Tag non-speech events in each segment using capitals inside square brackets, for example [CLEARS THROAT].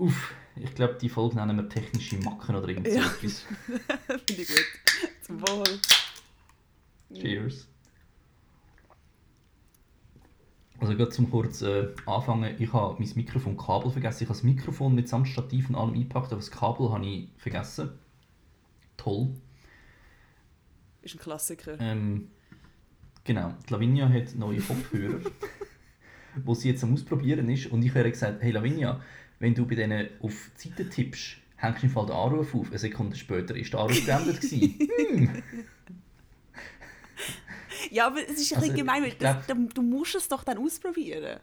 Uff, ich glaube, die Folge nennen wir technische Macken oder irgend so Ja. [LAUGHS] Finde ich gut. Zum Wohl. Cheers. Also gerade zum kurz äh, anfangen, ich habe mein Mikrofonkabel vergessen. Ich habe das Mikrofon mitsamt Stativ und allem eingepackt, aber das Kabel habe ich vergessen. Toll. Ist ein Klassiker. Ähm, genau, die Lavinia hat neue Kopfhörer, [LAUGHS] wo sie jetzt am Ausprobieren ist. Und ich habe gesagt, hey Lavinia, wenn du bei denen auf die Seite tippst, hängst du im Fall den Anruf auf. Eine Sekunde später ist der Anruf beendet gewesen. [LAUGHS] Ja, aber es ist ein Also, bisschen gemein, weil das, glaub- du, musst es doch dann ausprobieren.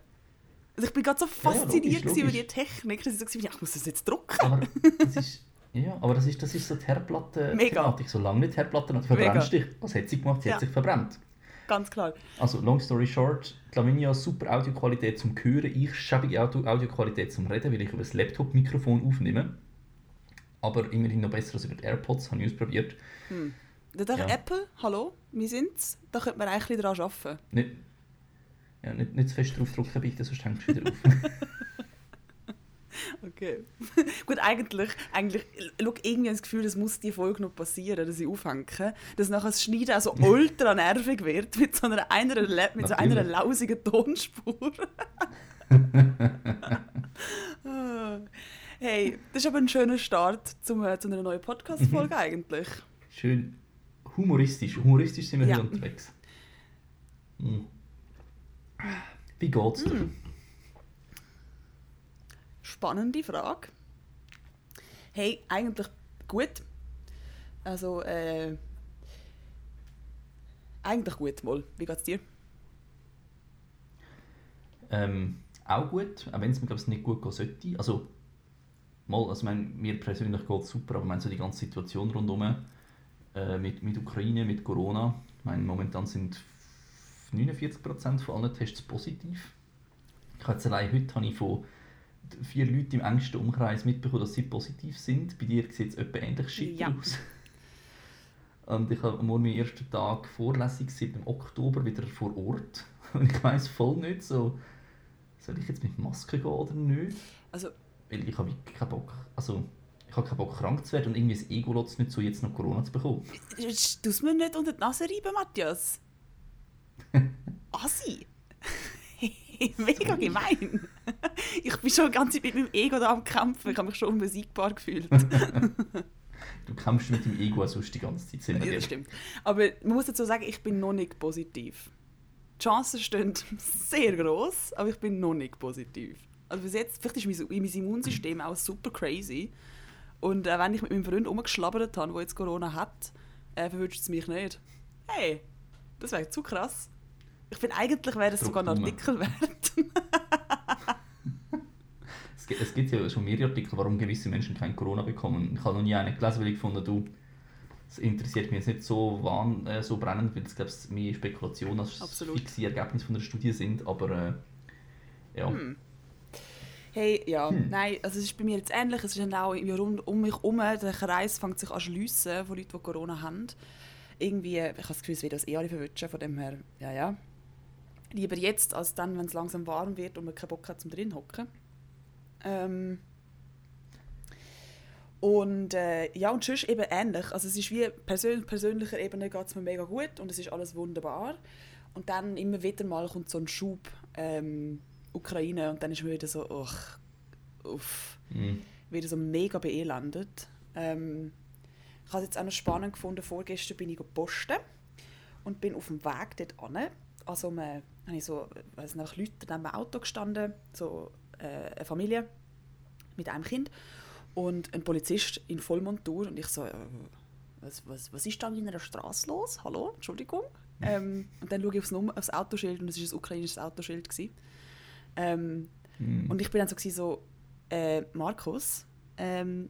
Also ich bin gerade so ja, fasziniert logisch, gewesen über die logisch. Technik, dass ich so bin, ja, ich muss das jetzt drucken. Aber das ist, ja, aber das ist, das ist so die Herdplatte-Thematik. Solange nicht Herdplatte, du verbrennst dich. Was hat sie gemacht? Sie Ja. hat sich verbrannt. Ganz klar. Also, long story short, die Lavinia super Audioqualität zum Hören, ich schäbige Audio Audioqualität zum Reden, weil ich über das Laptop-Mikrofon aufnehme. Aber immerhin noch besser als über die AirPods, habe ich ausprobiert. Da darf Ja. Apple, hallo, wir sind's, da könnte man eigentlich daran arbeiten. Nicht, ja, nicht, nicht zu fest draufdrücken, bitte, sonst hängst du wieder auf. [LAUGHS] Okay. [LAUGHS] Gut, eigentlich, eigentlich, schau, irgendwie das Gefühl, das muss die Folge noch passieren, dass ich aufhänge. Dass nachher das Schneiden auch so [LAUGHS] ultra nervig wird, mit so einer, einer, mit so einer lausigen Tonspur. [LAUGHS] Hey, das ist aber ein schöner Start zum, äh, zu einer neuen Podcast-Folge Mhm. eigentlich. Schön humoristisch. Humoristisch sind wir Ja. hier unterwegs. Hm. Wie geht's dir? Hm. Spannende Frage. Hey, eigentlich gut. Also, äh, eigentlich gut mal. Wie geht's dir? Ähm, auch gut, auch wenn es mir glaub ich, nicht gut gehen sollte. Also, mal, also ich meine, mir persönlich geht es super, aber meine, so die ganze Situation rundherum äh, mit, mit Ukraine, mit Corona, ich meine, momentan sind 49% von allen Tests positiv. Ich habe jetzt allein heute habe ich von vier Leuten im engsten Umkreis mitbekommen, dass sie positiv sind. Bei dir sieht es etwa ähnlich shit Ja. aus. [LAUGHS] Und ich habe morgen meinen ersten Tag Vorlesung seit dem Oktober wieder vor Ort. [LAUGHS] Und ich weiß voll nicht so, soll ich jetzt mit Maske gehen oder nicht? Also, Weil ich habe wirklich keinen Bock, also ich habe keinen Bock krank zu werden und irgendwie das Ego lässt es nicht so, jetzt noch Corona zu bekommen. du mir nicht unter die Nase reiben, Matthias. [LAUGHS] Assi. [LAUGHS] Mega gemein. [LAUGHS] Ich bin schon die ganze Zeit mit meinem Ego da am Kämpfen. Ich habe mich schon unbesiegbar gefühlt. [LAUGHS] Du kämpfst mit dem Ego sonst die ganze Zeit. Ja, das stimmt. Aber man muss dazu sagen, ich bin noch nicht positiv. Die Chancen stehen sehr groß, aber ich bin noch nicht positiv. Also bis jetzt, vielleicht ist mein, mein Immunsystem auch super crazy. Und äh, wenn ich mit meinem Freund rumgeschlabbert habe, der jetzt Corona hat, äh, verwünscht es mich nicht. Hey, das wäre zu krass. Ich finde, eigentlich wäre das Druck sogar ein. Artikel wert. [LAUGHS] Es gibt, es gibt ja schon mehrere Artikel, warum gewisse Menschen kein Corona bekommen. Ich habe noch nie einen gelesen, weil ich gefunden du, es interessiert mich jetzt nicht so, wahn, äh, so brennend, weil es glaube ich mehr Spekulation als Absolut. fixe Ergebnisse von der Studie sind, aber äh, ja. Hm. Hey, ja, Hm. nein, also es ist bei mir jetzt ähnlich. Es ist dann auch rund um mich herum, der Kreis fängt sich an zu schliessen von Leuten, die Corona haben. Irgendwie, ich habe das Gefühl, es wird uns eh alle verwünschen, von dem her, ja, ja. Lieber jetzt, als dann, wenn es langsam warm wird und man keinen Bock hat zum drin hocken. Ähm, und äh, ja, und sonst eben ähnlich. Also es ist wie persön persönlicher Ebene geht es mir mega gut und es ist alles wunderbar. Und dann immer wieder mal kommt so ein Schub ähm, Ukraine und dann ist man wieder so, ach, uff, Mhm. wieder so mega beelendet. Ähm, ich habe es jetzt auch noch spannend gefunden, vorgestern bin ich posten und bin auf dem Weg dort an. Also habe ich so, weiß nach Leuten neben dem Auto gestanden, so äh, eine Familie mit einem Kind und ein Polizist in Vollmontur und ich so, äh, was, was, was ist da in einer Straße los? Hallo, Entschuldigung. [LAUGHS] Ähm, und dann schaue ich aufs, Nummer, aufs Autoschild und es war ein ukrainisches Autoschild. Gewesen. Ähm, Mhm. und ich bin dann so, gewesen, so äh, Markus, ähm,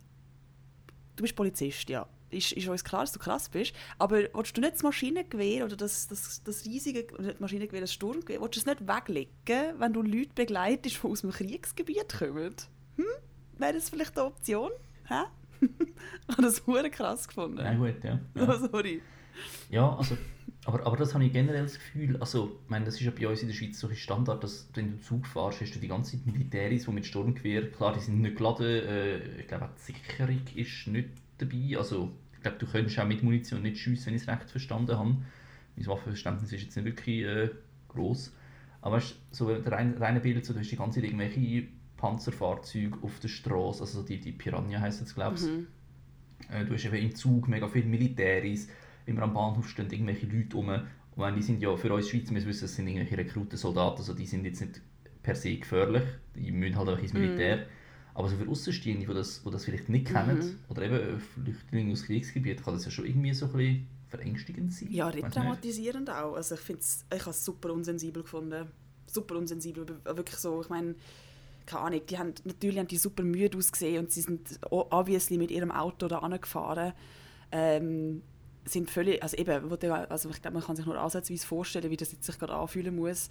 du bist Polizist, ja. Ist, ist uns klar, dass du krass bist. Aber willst du nicht das Maschinengewehr oder das, das, das riesige nicht Maschinengewehr, das Sturmgewehr, willst du es nicht weglegen, wenn du Leute begleitest, die aus dem Kriegsgebiet kommen? Hm? Wäre das vielleicht eine Option? Hä? [LAUGHS] ich habe das hure krass gefunden. Ja, gut, ja. [LAUGHS] Oh, Ja, sorry. ja also, Aber, aber das habe ich generell das Gefühl, also ich meine, das ist ja bei uns in der Schweiz so ein Standard, dass wenn du Zug fährst, hast du die ganze Zeit Militäris, die mit Sturmgewehr, klar, die sind nicht geladen, äh, ich glaube auch die Sicherung ist nicht dabei, also ich glaube, du könntest auch mit Munition nicht schiessen, wenn ich es recht verstanden habe. Mein Waffenverständnis ist jetzt nicht wirklich äh, groß. Aber weißt, so rein, reine Bilder, so, du hast die ganze Zeit irgendwelche Panzerfahrzeuge auf der Straße, also die, die Piranha heisst es, glaube ich. Mhm. Äh, du hast eben im Zug mega viele Militäris, immer am Bahnhof stehen irgendwelche Leute rum. Und wenn die sind ja für uns Schweizer, wir wissen, das sind irgendwelche Rekrutensoldaten, also die sind jetzt nicht per se gefährlich, die müssen halt auch ins. Militär. Mm. Aber so für Außenstehende, die das, die das vielleicht nicht kennen, mm. oder eben Flüchtlinge aus Kriegsgebieten, kann das ja schon irgendwie so ein bisschen verängstigend sein. Ja, retraumatisierend auch. Also ich, ich habe es super unsensibel gefunden. Super unsensibel, wirklich so, ich meine, keine Ahnung, die haben, natürlich haben die super müde ausgesehen und sie sind obviously mit ihrem Auto da angefahren. Ähm, sind völlig, also eben, also ich glaube, man kann sich nur ansatzweise vorstellen, wie das jetzt sich gerade anfühlen muss,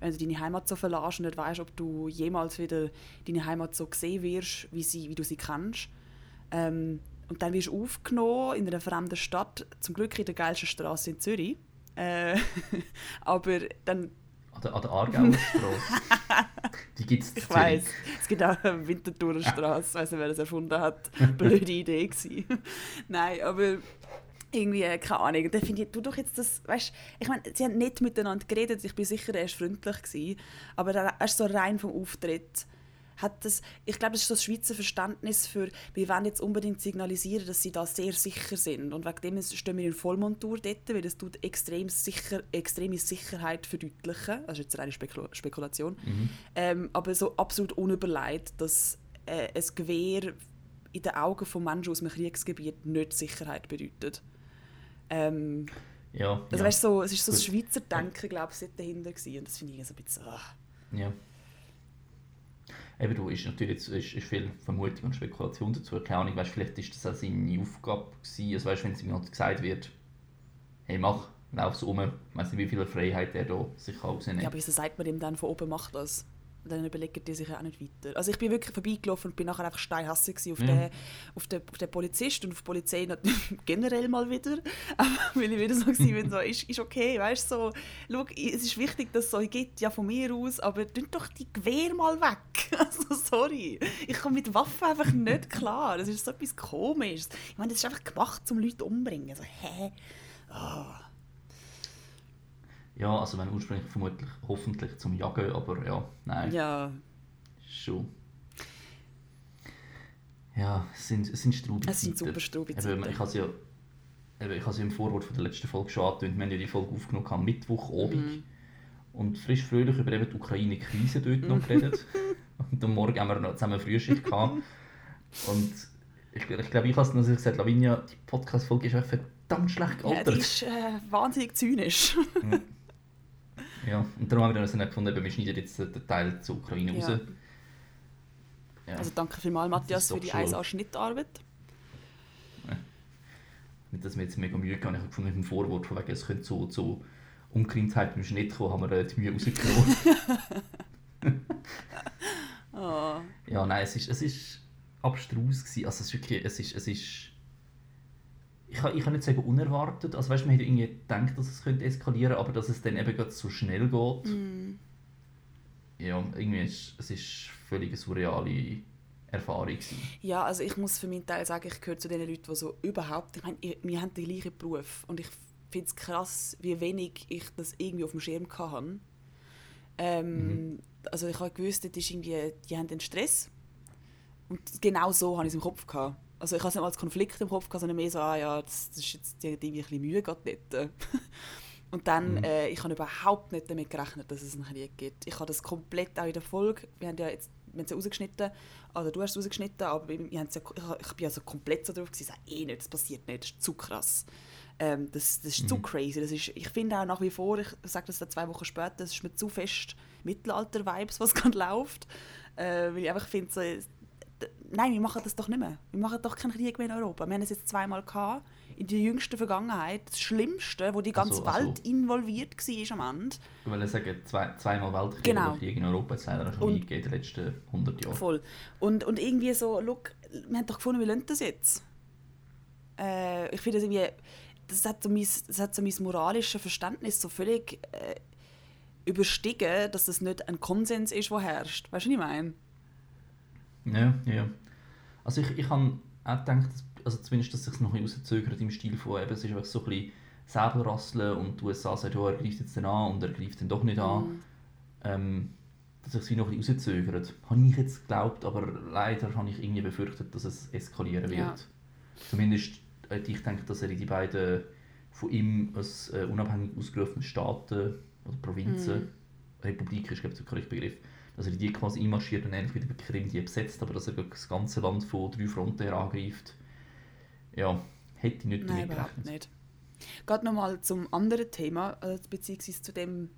wenn du deine Heimat so verlässt und nicht weißt, ob du jemals wieder deine Heimat so sehen wirst, wie, sie, wie du sie kennst. Ähm, und dann wirst du aufgenommen in einer fremden Stadt, zum Glück in der geilsten Straße in Zürich. Äh, [LAUGHS] aber dann... An der, an der Aargauer Straße. [LAUGHS] Die gibt es Ich weiß. Es gibt auch eine Winterthurer Straße. Ich weiß nicht, wer das erfunden hat. Blöde Idee gewesen. [LAUGHS] Nein, aber irgendwie, äh, keine Ahnung. Dann finde ich, du doch jetzt das, weißt ich meine, sie haben nicht miteinander geredet, ich bin sicher, er war freundlich, gewesen, aber er ist so rein vom Auftritt hat das, ich glaube, das ist so das Schweizer Verständnis für, wir wollen jetzt unbedingt signalisieren, dass sie da sehr sicher sind. Und wegen dem stehen wir in Vollmontur dort, weil das tut extrem sicher, extreme Sicherheit verdeutlichen. Das ist jetzt eine Spekul Spekulation. Mhm. Ähm, aber so absolut unüberlegt, dass äh, ein Gewehr in den Augen von Menschen aus einem Kriegsgebiet nicht Sicherheit bedeutet. Ähm, ja, also, ja. Weißt, so, es ist so das Schweizer Denken, glaube ich, dahinter gewesen. Und das finde ich so ein bisschen... Ach. Ja. Eben, du, ist natürlich ist, ist viel Vermutung und Spekulation dazu. Keine Ahnung, weißt, vielleicht ist das auch seine Aufgabe gewesen. Also, weißt, wenn es ihm halt gesagt wird, hey, mach, lauf so um. Ich weiß nicht, wie viel Freiheit er da sich rausnimmt. Ja, aber wieso sagt man ihm dann von oben, mach das? Dann überlegen die sich auch nicht weiter. Also ich bin wirklich vorbeigelaufen und bin nachher einfach steinhassig auf, ja. den, auf, den, auf den Polizist und auf die Polizei [LAUGHS] generell mal wieder. [LAUGHS] weil ich wieder so war, so, ist, ist okay, weißt du, so, schau, es ist wichtig, dass es so gibt, ja von mir aus, aber tun doch die Gewehr mal weg. [LAUGHS] Also sorry, ich komme mit Waffen einfach nicht klar. Das ist so etwas Komisches. Ich meine, das ist einfach gemacht, um Leute umzubringen. Also, hä? Oh. Ja, also wenn ursprünglich vermutlich hoffentlich zum Jagen, aber ja, nein. Ja. Schon. Ja, es sind, es sind Straubi Es sind super Straubi Ich habe ja, ich habe im Vorwort von der letzten Folge schon angetönt, wir haben ja die Folge aufgenommen am Mittwochabend mhm. und frisch fröhlich über eben die Ukraine-Krise dort noch geredet. [LAUGHS] und am Morgen haben wir noch zusammen Frühschicht gehabt. Und ich, ich glaube, ich habe es noch gesagt, Lavinia, die Podcast-Folge ist einfach verdammt schlecht gealtert. Ja, die ist äh, wahnsinnig zynisch. Ja, und darum haben wir dann gefunden, wir schneiden jetzt den Teil zur Ukraine ja. raus. Ja. Also danke vielmals, Matthias, für die 1A-Schnittarbeit. Ja. Nicht, dass wir jetzt mega Mühe haben. Ich habe gefunden, mit dem Vorwort, von wegen, es könnte so zu Ungereimtheiten im Schnitt kommen, haben wir die Mühe rausgenommen. [LAUGHS] oh. Ja, nein, es ist, es ist abstrus gewesen. Also es ist wirklich, es ist, es ist ich kann, ich kann nicht sagen unerwartet, also weißt, man hätte irgendwie gedacht, dass es könnte eskalieren aber dass es dann eben gerade so schnell geht. Mm. Ja, irgendwie ist es ist völlig eine surreale Erfahrung gewesen. Ja, also ich muss für meinen Teil sagen, ich gehöre zu den Leuten, die so überhaupt, ich meine, wir haben den gleichen Beruf und ich finde es krass, wie wenig ich das irgendwie auf dem Schirm hatte. Ähm, mhm. Also ich habe gewusst, das ist irgendwie, die haben den Stress und genau so habe ich es im Kopf gehabt. Also ich habe es nicht als Konflikt im Kopf, sondern mehr so, ah ja, das, das ist jetzt irgendwie ein bisschen Mühe, geht nicht. [LAUGHS] Und dann, mhm. äh, ich habe überhaupt nicht damit gerechnet, dass es einen Krieg gibt. Ich habe das komplett auch in der Folge, wir haben ja jetzt wir haben es ja rausgeschnitten, also du hast es rausgeschnitten, aber wir haben ja, ich, ich bin also komplett so drauf gewesen, eh nicht, das passiert nicht, das ist zu krass. Ähm, das, das ist mhm. zu crazy. Das ist, ich finde auch nach wie vor, ich sage das dann zwei Wochen später, das ist mir zu fest Mittelalter-Vibes, was [LAUGHS] gerade läuft. Äh, weil ich einfach finde, so, nein, wir machen das doch nicht mehr. Wir machen doch keinen Krieg mehr in Europa. Wir haben es jetzt zweimal gehabt, in der jüngsten Vergangenheit. Das Schlimmste, wo die ganze also, Welt also, involviert war am Ende. Ich will sagen, zwei, zweimal Weltkrieg genau. Krieg in Europa es leider schon in den letzten 100 Jahren. Voll. Und, und irgendwie so, look, wir haben doch gefunden, wir lernen das jetzt. Äh, ich finde das irgendwie das hat so mein, das hat so mein moralisches Verständnis so völlig äh, überstiegen, dass das nicht ein Konsens ist, der herrscht. Weißt du, was ich meine? Ja, ja. Also ich, ich habe auch gedacht, dass, also zumindest, dass es sich noch ein bisschen rauszögert im Stil von, eben, es ist einfach so ein bisschen Säbelrasseln und die USA sagt, ja, er greift jetzt dann an und er greift dann doch nicht an. Mhm. Ähm, dass es sich wie noch ein bisschen rauszögert. Habe ich jetzt geglaubt, aber leider habe ich irgendwie befürchtet, dass es eskalieren wird. Ja. Zumindest hätte ich gedacht, dass er in die beiden von ihm als äh, unabhängig ausgerufenen Staaten oder Provinzen, Mhm. Republik ist glaube ich der korrekte Begriff, dass er in die quasi einmarschiert und ähnlich wie der Krim die besetzt, aber dass er das ganze Land von drei Fronten her angreift. Ja, hätte ich nicht Nein, damit überhaupt gerechnet. nicht. Gerade nochmal zum anderen Thema, äh, beziehungsweise zu dem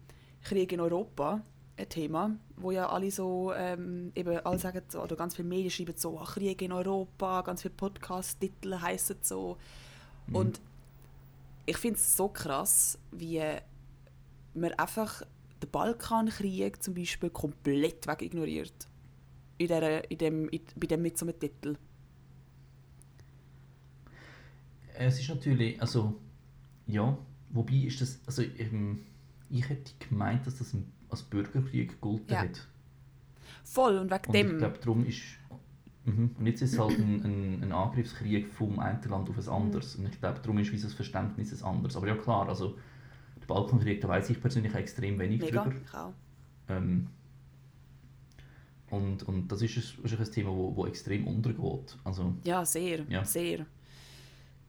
Krieg in Europa, ein Thema, wo ja alle so, ähm, eben alle sagen oder ganz viele Medien schreiben so, «Ah, Krieg in Europa, ganz viele Podcast-Titel heissen so. Mhm. Und ich finde es so krass, wie man einfach den Balkankrieg zum Beispiel komplett wegignoriert. In der, in dem, in, bei dem mit so einem Titel. Es ist natürlich, also ja, wobei ist das, also ähm, ich hätte gemeint, dass das als Bürgerkrieg gegolten Ja. hat. Voll, und wegen Und dem... ich glaube, darum ist, mhm. und jetzt ist es halt ein, ein, ein Angriffskrieg vom einen Land auf ein anderes. Und ich glaube, darum ist unser Verständnis ein anderes. Aber ja klar, also Balkankrieg, da weiß ich persönlich extrem wenig Mega, drüber. ich auch. Ähm, und, und das ist, ein, ist ein Thema, wo, wo extrem untergeht. Also, Ja, sehr, Ja. sehr.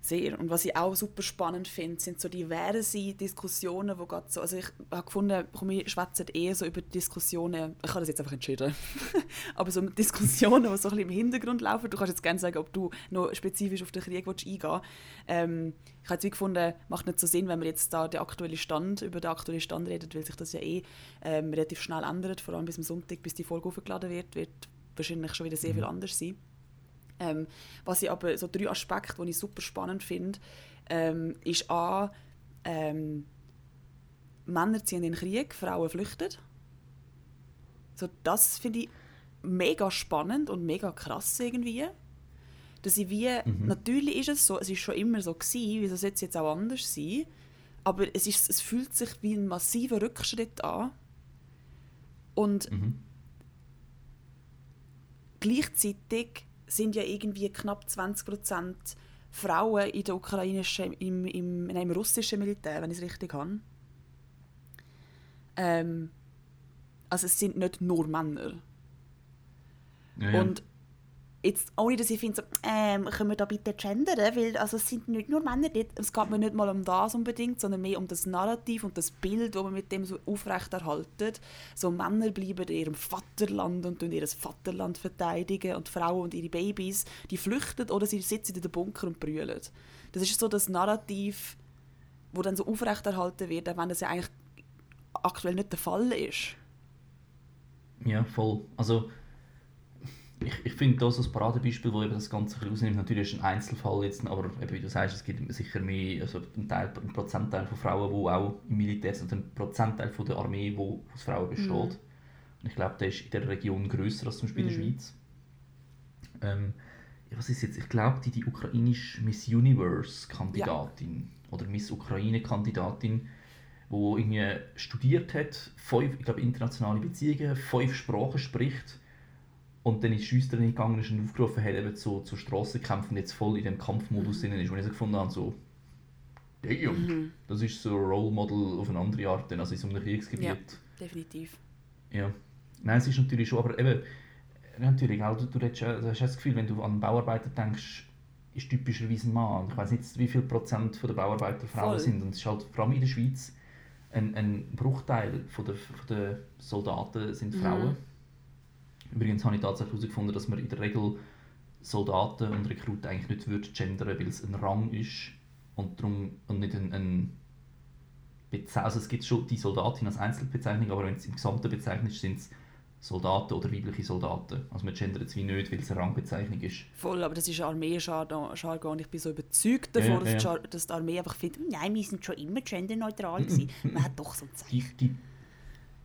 Sehr. Und was ich auch super spannend finde, sind so diverse Diskussionen, wo gerade so, also ich habe gefunden, komm, wir schwätzen eher so über Diskussionen, ich habe das jetzt einfach entschieden, [LAUGHS] aber so Diskussionen, die so ein bisschen im Hintergrund laufen. Du kannst jetzt gerne sagen, ob du noch spezifisch auf den Krieg willst eingehen. Ähm, ich habe jetzt gefunden, macht nicht so Sinn, wenn wir jetzt da den aktuellen Stand, über den aktuellen Stand reden, weil sich das ja eh ähm, relativ schnell ändert, vor allem bis am Sonntag, bis die Folge hochgeladen wird, wird wahrscheinlich schon wieder sehr viel anders sein. Ähm, was ich aber, so drei Aspekte, die ich super spannend finde, ähm, ist A, ähm, Männer ziehen in den Krieg, Frauen flüchten. So, das finde ich mega spannend und mega krass irgendwie. Dass ich wie, Mhm. natürlich ist es so, es ist schon immer so gewesen, wieso sollte es jetzt auch anders sein, aber es, ist, es fühlt sich wie ein massiver Rückschritt an. Und mhm. gleichzeitig sind ja irgendwie knapp 20% Frauen in der ukrainischen, im, im, nein, im russischen Militär, wenn ich es richtig habe. Ähm, also es sind nicht nur Männer. ja, ja. Und jetzt, ohne dass ich finde, so, ähm, können wir da bitte gendern? Weil also, es sind nicht nur Männer dort. Es geht mir nicht mal um das unbedingt, sondern mehr um das Narrativ und das Bild, das man mit dem so aufrechterhaltet. So Männer bleiben in ihrem Vaterland und tun ihr Vaterland verteidigen und Frauen und ihre Babys, die flüchten oder sie sitzen in den Bunker und brüllen. Das ist so das Narrativ, wo dann so aufrechterhalten wird, auch wenn das ja eigentlich aktuell nicht der Fall ist. Ja, voll. Also, ich, ich finde das als Paradebeispiel, wo eben das Ganze ein bisschen rausnimmt. Natürlich ist ein Einzelfall jetzt, aber eben, wie du sagst, es gibt sicher mehr, also einen, Teil, einen Prozentteil von Frauen, die auch im Militär sind, einen Prozentteil von der Armee, wo aus Frauen besteht. Und ich glaube, der ist in der Region grösser als zum Beispiel in der Schweiz. Ähm, ja, was ist jetzt? Ich glaube, die, die ukrainische Miss Universe-Kandidatin oder Miss Ukraine-Kandidatin, wo irgendwie studiert hat, fünf, ich glaube internationale Beziehungen, fünf Sprachen spricht und dann in die Schweizerin gegangen ist und aufgerufen hat, eben zu, zu Strassenkämpfen jetzt voll in dem Kampfmodus drin ist. Und ich so gefunden habe, so, damn, das ist so ein Role Model auf eine andere Art, also in so einem Kriegsgebiet. Ja. Definitiv. Ja. Nein, es ist natürlich schon, aber eben, natürlich, auch, du, du, hast, ja- du hast das Gefühl, wenn du an Bauarbeiter denkst, ist typischerweise ein Mann. Ich weiß nicht, wie viel Prozent der Bauarbeiter Frauen Voll. sind. Und es ist halt vor allem in der Schweiz ein, ein Bruchteil von der, von der Soldaten sind Mhm. Übrigens habe ich tatsächlich herausgefunden, dass man in der Regel Soldaten und Rekruten eigentlich nicht würde gendern, weil es ein Rang ist und, darum, und nicht ein, ein Beze also es gibt schon die Soldatin als Einzelbezeichnung, aber wenn es im Gesamten bezeichnet sind es Soldaten oder weibliche Soldaten. Also man gendert es wie nicht, weil es eine Rangbezeichnung ist. Voll, aber das ist Armee-Jargon und ich bin so überzeugt Ja, davon, ja, dass, ja. die Jar- dass die Armee einfach findet, nein, wir sind schon immer genderneutral gewesen. [LAUGHS] Man hat doch so ein Zeichen. Die, die,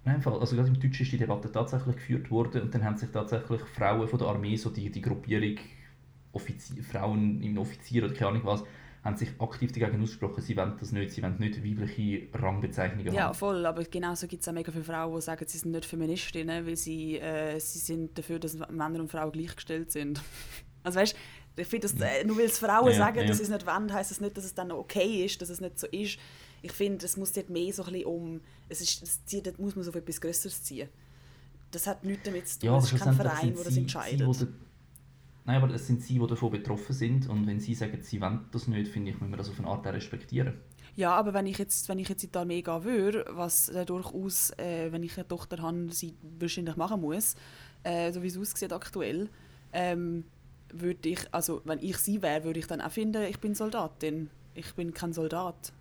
nein, Fall, also gerade im Deutschen ist die Debatte tatsächlich geführt worden und dann haben sich tatsächlich Frauen von der Armee, so die, die Gruppierung Offizier, Frauen im Offizier oder keine Ahnung was, haben sich aktiv dagegen ausgesprochen, sie wollen das nicht, sie wollen nicht weibliche Rangbezeichnungen Ja, haben. voll, aber genauso gibt es auch mega viele Frauen, die sagen, sie sind nicht Feministinnen, weil sie, äh, sie sind dafür, dass Männer und Frauen gleichgestellt sind. [LAUGHS] Also weißt ich finde, äh, nur weil es Frauen Ja, sagen, ja. dass sie es nicht wollen, heisst es das nicht, dass es dann okay ist, dass es nicht so ist. Ich finde, es muss dort mehr so ein bisschen um, es ist, das zieht, dort muss man so etwas Größeres ziehen. Das hat nichts damit zu tun, Ja, es ist kein Verein, der das entscheidet. Sie, nein, aber es sind sie, die davon betroffen sind und wenn sie sagen, sie wollen das nicht, finde ich, muss man das auf eine Art respektieren. Ja, aber wenn ich jetzt, wenn ich jetzt in die Armee gehen würde, was äh, durchaus, äh, wenn ich eine Tochter habe, sie wahrscheinlich machen muss, äh, so wie es aussieht aktuell, ähm, würde ich, also wenn ich sie wäre, würde ich dann auch finden, ich bin Soldatin. Ich bin kein Soldat.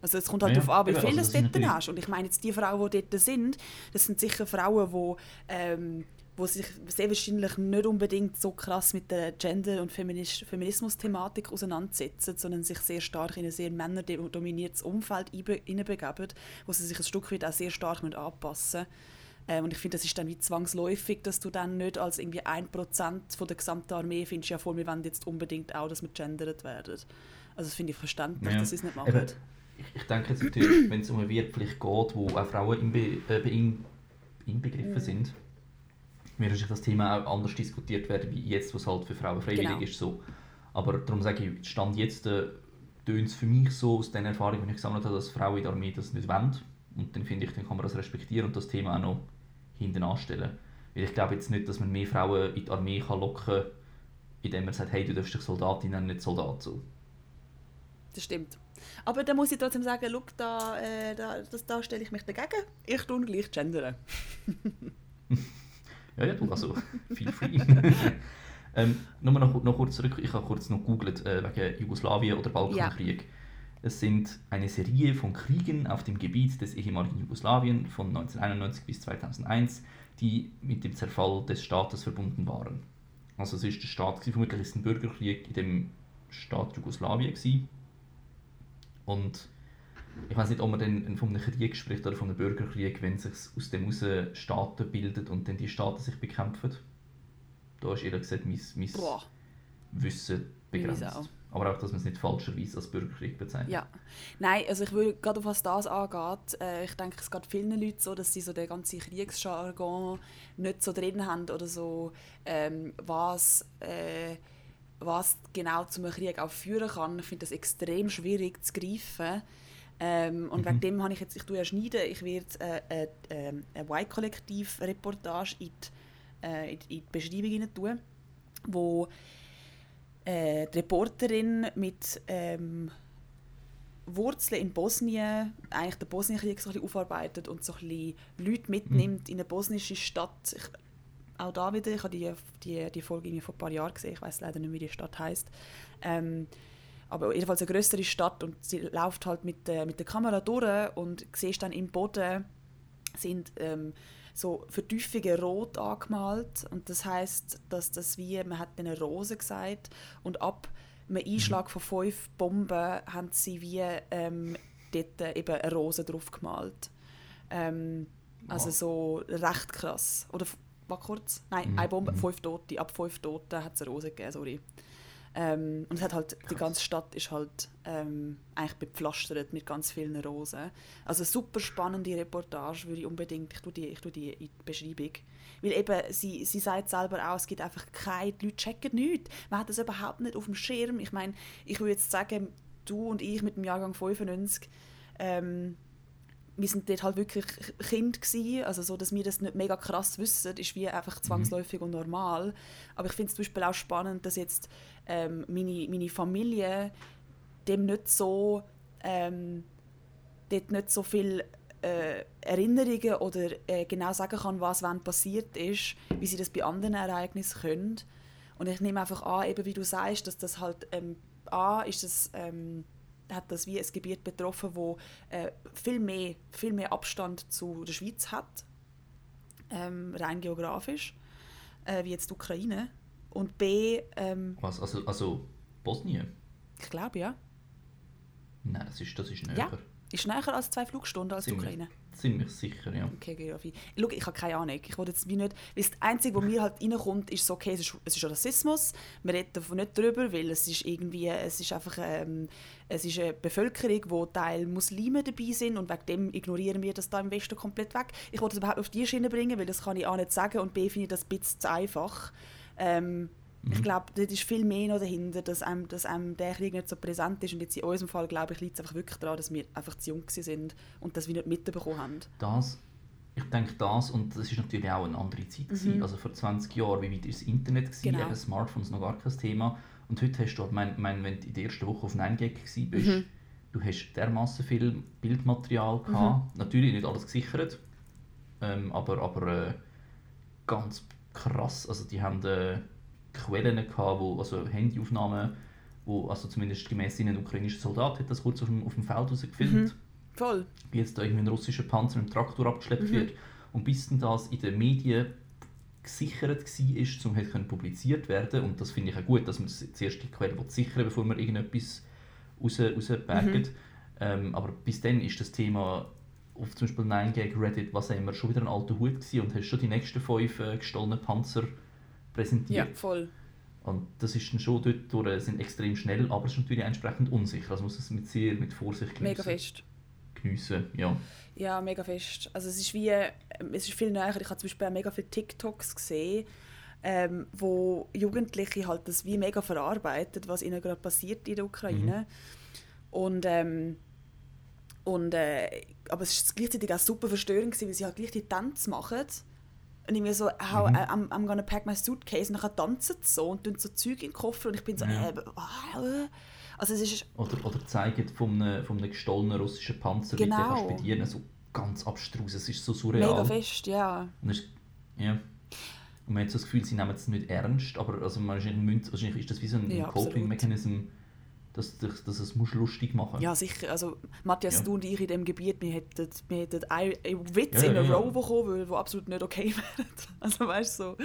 Also es kommt halt Ja, darauf an, wie eben, viel also du dort hast. Und ich meine jetzt die Frauen, die dort sind, das sind sicher Frauen, die ähm, wo sich sehr wahrscheinlich nicht unbedingt so krass mit der Gender- und Feminis Feminismus-Thematik auseinandersetzen, sondern sich sehr stark in ein sehr männerdominiertes Umfeld einbe- hineinbegeben, wo sie sich ein Stück weit auch sehr stark anpassen müssen. Ähm, und ich finde, das ist dann wie zwangsläufig, dass du dann nicht als irgendwie 1% von der gesamten Armee findest, ja voll, wir wollen jetzt unbedingt auch, dass wir gendert werden. Also das finde ich verständlich, Ja. dass sie es nicht machen. Eben, ich, denke jetzt natürlich, [CLEARS THROAT] wenn es um eine Wehrpflicht geht, wo auch Frauen inbe, äh, bein, inbegriffen Mhm. sind, wird wahrscheinlich das Thema auch anders diskutiert werden, wie jetzt, was halt für Frauen freiwillig Genau. ist. So. Aber darum sage ich, Stand jetzt äh, tönt es für mich so, aus den Erfahrungen, die ich gesammelt habe, dass Frauen in der Armee das nicht wollen. Und dann finde ich, dann kann man das respektieren und das Thema auch noch hinten anstellen. Weil ich glaube jetzt nicht, dass man mehr Frauen in die Armee kann locken kann, indem man sagt, hey, du darfst dich Soldatin nennen, nicht Soldat. So. Das stimmt. Aber da muss ich trotzdem sagen, schau, da, äh, da, das, da stelle ich mich dagegen. Ich tue gleich gendern. [LAUGHS] Ja, ja, du, also, feel free. [LAUGHS] ähm, nur noch, noch kurz zurück, ich habe kurz noch gegoogelt äh, wegen Jugoslawien oder Balkankrieg. Es sind eine Serie von Kriegen auf dem Gebiet des ehemaligen Jugoslawien von 1991 bis 2001, die mit dem Zerfall des Staates verbunden waren. Also es ist der Staat, vermutlich ist ein Bürgerkrieg in dem Staat Jugoslawien gewesen. Und ich weiß nicht, ob man dann von einem Krieg spricht oder von einem Bürgerkrieg, wenn sich aus dem heraus Staaten bildet und dann die Staaten sich bekämpfen. Da ist ehrlich gesagt mein, mein Boah. Wissen begrenzt. Auch. Aber auch, dass man es nicht falscherweise als Bürgerkrieg bezeichnet. Ja. Nein, also ich würde gerade auf was das angeht, äh, ich denke, es geht vielen Leuten so, dass sie so den ganzen Kriegsjargon nicht so drin haben oder so, ähm, was, äh, was genau zum Krieg auch führen kann. Ich finde das extrem schwierig zu greifen. Ähm, und Mhm. wegen dem habe ich jetzt, ich tue ja schneiden, ich werde äh, äh, äh, eine Y-Kollektiv-Reportage in, die, äh, in die Beschreibung hinein tun, wo äh, die Reporterin mit ähm, Wurzeln in Bosnien eigentlich den Bosnienkrieg so ein bisschen aufarbeitet und so ein bisschen Leute mitnimmt in eine bosnische Stadt. Ich, auch da wieder, ich habe die, die, die Folge vor ein paar Jahren gesehen, ich weiß leider nicht, wie die Stadt heißt. Ähm, aber jedenfalls eine größere Stadt und sie läuft halt mit, der- mit der Kamera durch und siehst dann im Boden sind ähm, so Vertiefungen rot angemalt und das heißt, dass das wie, man hat eine Rose gesagt und ab einem Einschlag von fünf Bomben haben sie wie ähm, dort äh, eben eine Rose drauf gemalt. Ähm, also so recht krass. Oder, war kurz? Nein, Mhm, eine Bombe, mhm. fünf Tote. Ab fünf Toten hat es eine Rose gegeben, sorry. Ähm, und es hat halt, die Krass. ganze Stadt ist halt ähm, eigentlich bepflastert mit ganz vielen Rosen. Also super spannende Reportage, würde ich unbedingt, ich tue die, ich tue die in die Beschreibung. Weil eben, sie, sie sagt selber auch, es gibt einfach keine, die Leute checken nichts. Man hat das überhaupt nicht auf dem Schirm. Ich meine, ich würde jetzt sagen, du und ich mit dem Jahrgang 95, ähm, wir sind dort halt wirklich Kind gewesen, also so, dass wir das nicht mega krass wissen, ist wie einfach zwangsläufig und normal. Aber ich finde es zum Beispiel auch spannend, dass jetzt ähm, meine, meine Familie dem nicht so ähm, dort nicht so viel äh, Erinnerungen oder äh, genau sagen kann, was wann passiert ist, wie sie das bei anderen Ereignissen können. Und ich nehme einfach an, eben wie du sagst, dass das halt ähm, A ist das ähm, hat das wie ein Gebiet betroffen, wo äh, viel mehr viel mehr Abstand zu der Schweiz hat, ähm, rein geografisch, äh, wie jetzt die Ukraine. Und B, ähm, Was, also, also Bosnien? ich glaube ja, Nein, das ist, das ist näher. Ja. ist näher als zwei Flugstunden als die. Ukraine. Ziemlich sicher, ja. Okay, Geografie. Schau, ich habe keine Ahnung. Ich wollte jetzt wie nicht... Weil das Einzige, was mir halt reinkommt, ist so, okay, es ist, es ist Rassismus. Man redet davon nicht drüber, weil es ist irgendwie... Es ist einfach... Ähm, es ist eine Bevölkerung, wo Teil Muslime dabei sind und wegen dem ignorieren wir das da im Westen komplett weg. Ich wollte das überhaupt auf die Schiene bringen, weil das kann ich A nicht sagen und B finde ich das ein bisschen zu einfach. Ähm, mhm. Ich glaube, da ist viel mehr noch dahinter, dass einem, dass einem der Krieg nicht so präsent ist und jetzt in unserem Fall, glaube ich, liegt es einfach wirklich daran, dass wir einfach zu jung sind und dass wir nicht mitbekommen haben. Das ich denke das, und das ist natürlich auch eine andere Zeit. Mhm. Also vor 20 Jahren, wie weit war das Internet? Gewesen, genau. Eben Smartphones noch gar kein Thema. Und heute hast du, ich meine, mein, wenn du in der ersten Woche auf 9gag warst, mhm. du hast dermaßen viel Bildmaterial gehabt. Mhm. Natürlich nicht alles gesichert, ähm, aber, aber äh, ganz krass. Also die haben äh, Quellen gehabt, wo, also Handyaufnahmen, wo also zumindest gemäß ihnen ein ukrainischer Soldat hat das kurz auf dem, auf dem Feld herausgefilmt. Mhm. Voll. Wie jetzt da irgendwie ein russischer Panzer mit dem Traktor abgeschleppt mhm. wird. Und bis dann das in den Medien gesichert war, um halt publiziert werden Und das finde ich auch gut, dass man zuerst die Quelle sichern bevor man irgendetwas raus, rausbergt. Mhm. Ähm, aber bis dann ist das Thema auf zum Beispiel 9gag, Reddit, was immer, schon wieder ein alter Hut gewesen und hast schon die nächsten fünf äh, gestohlenen Panzer präsentiert. Ja, voll. Und das ist dann schon dort durch, sind extrem schnell, aber es ist natürlich entsprechend unsicher. Also muss es mit sehr mit Vorsicht geniessen. Mega fest. Geniessen, ja. Ja, mega fest. Also es ist wie, ähm, es ist viel näher. Ich habe zum Beispiel auch mega viele TikToks gesehen, ähm, wo Jugendliche halt das wie mega verarbeitet, was ihnen gerade passiert in der Ukraine. Mhm. Und, ähm, und äh, aber es ist gleichzeitig auch super verstörend gewesen, weil sie halt gleich die Tänze machen. Und ich mir so, how, mhm. I'm, I'm gonna pack my suitcase und dann tanzen sie so und tun so Zeug in den Koffer und ich bin so, ja. äh, äh, also es ist... Oder, oder zeigen von einem, von einem gestohlenen russischen Panzer, genau. wie der bedienen so ganz abstrus, es ist so surreal. Mega fest, ja. Und, ist, ja. und man hat so das Gefühl, sie nehmen es nicht ernst, aber also wahrscheinlich, wahrscheinlich ist das wie so ein ja, Coping-Mechanism, dass, dass, dass es muss lustig machen Ja, sicher. Also Matthias, ja. du und ich in diesem Gebiet, wir hätten, wir hätten einen Witz ja, in einer ja, Row bekommen, der absolut nicht okay [LAUGHS] wäre. Also weißt du so.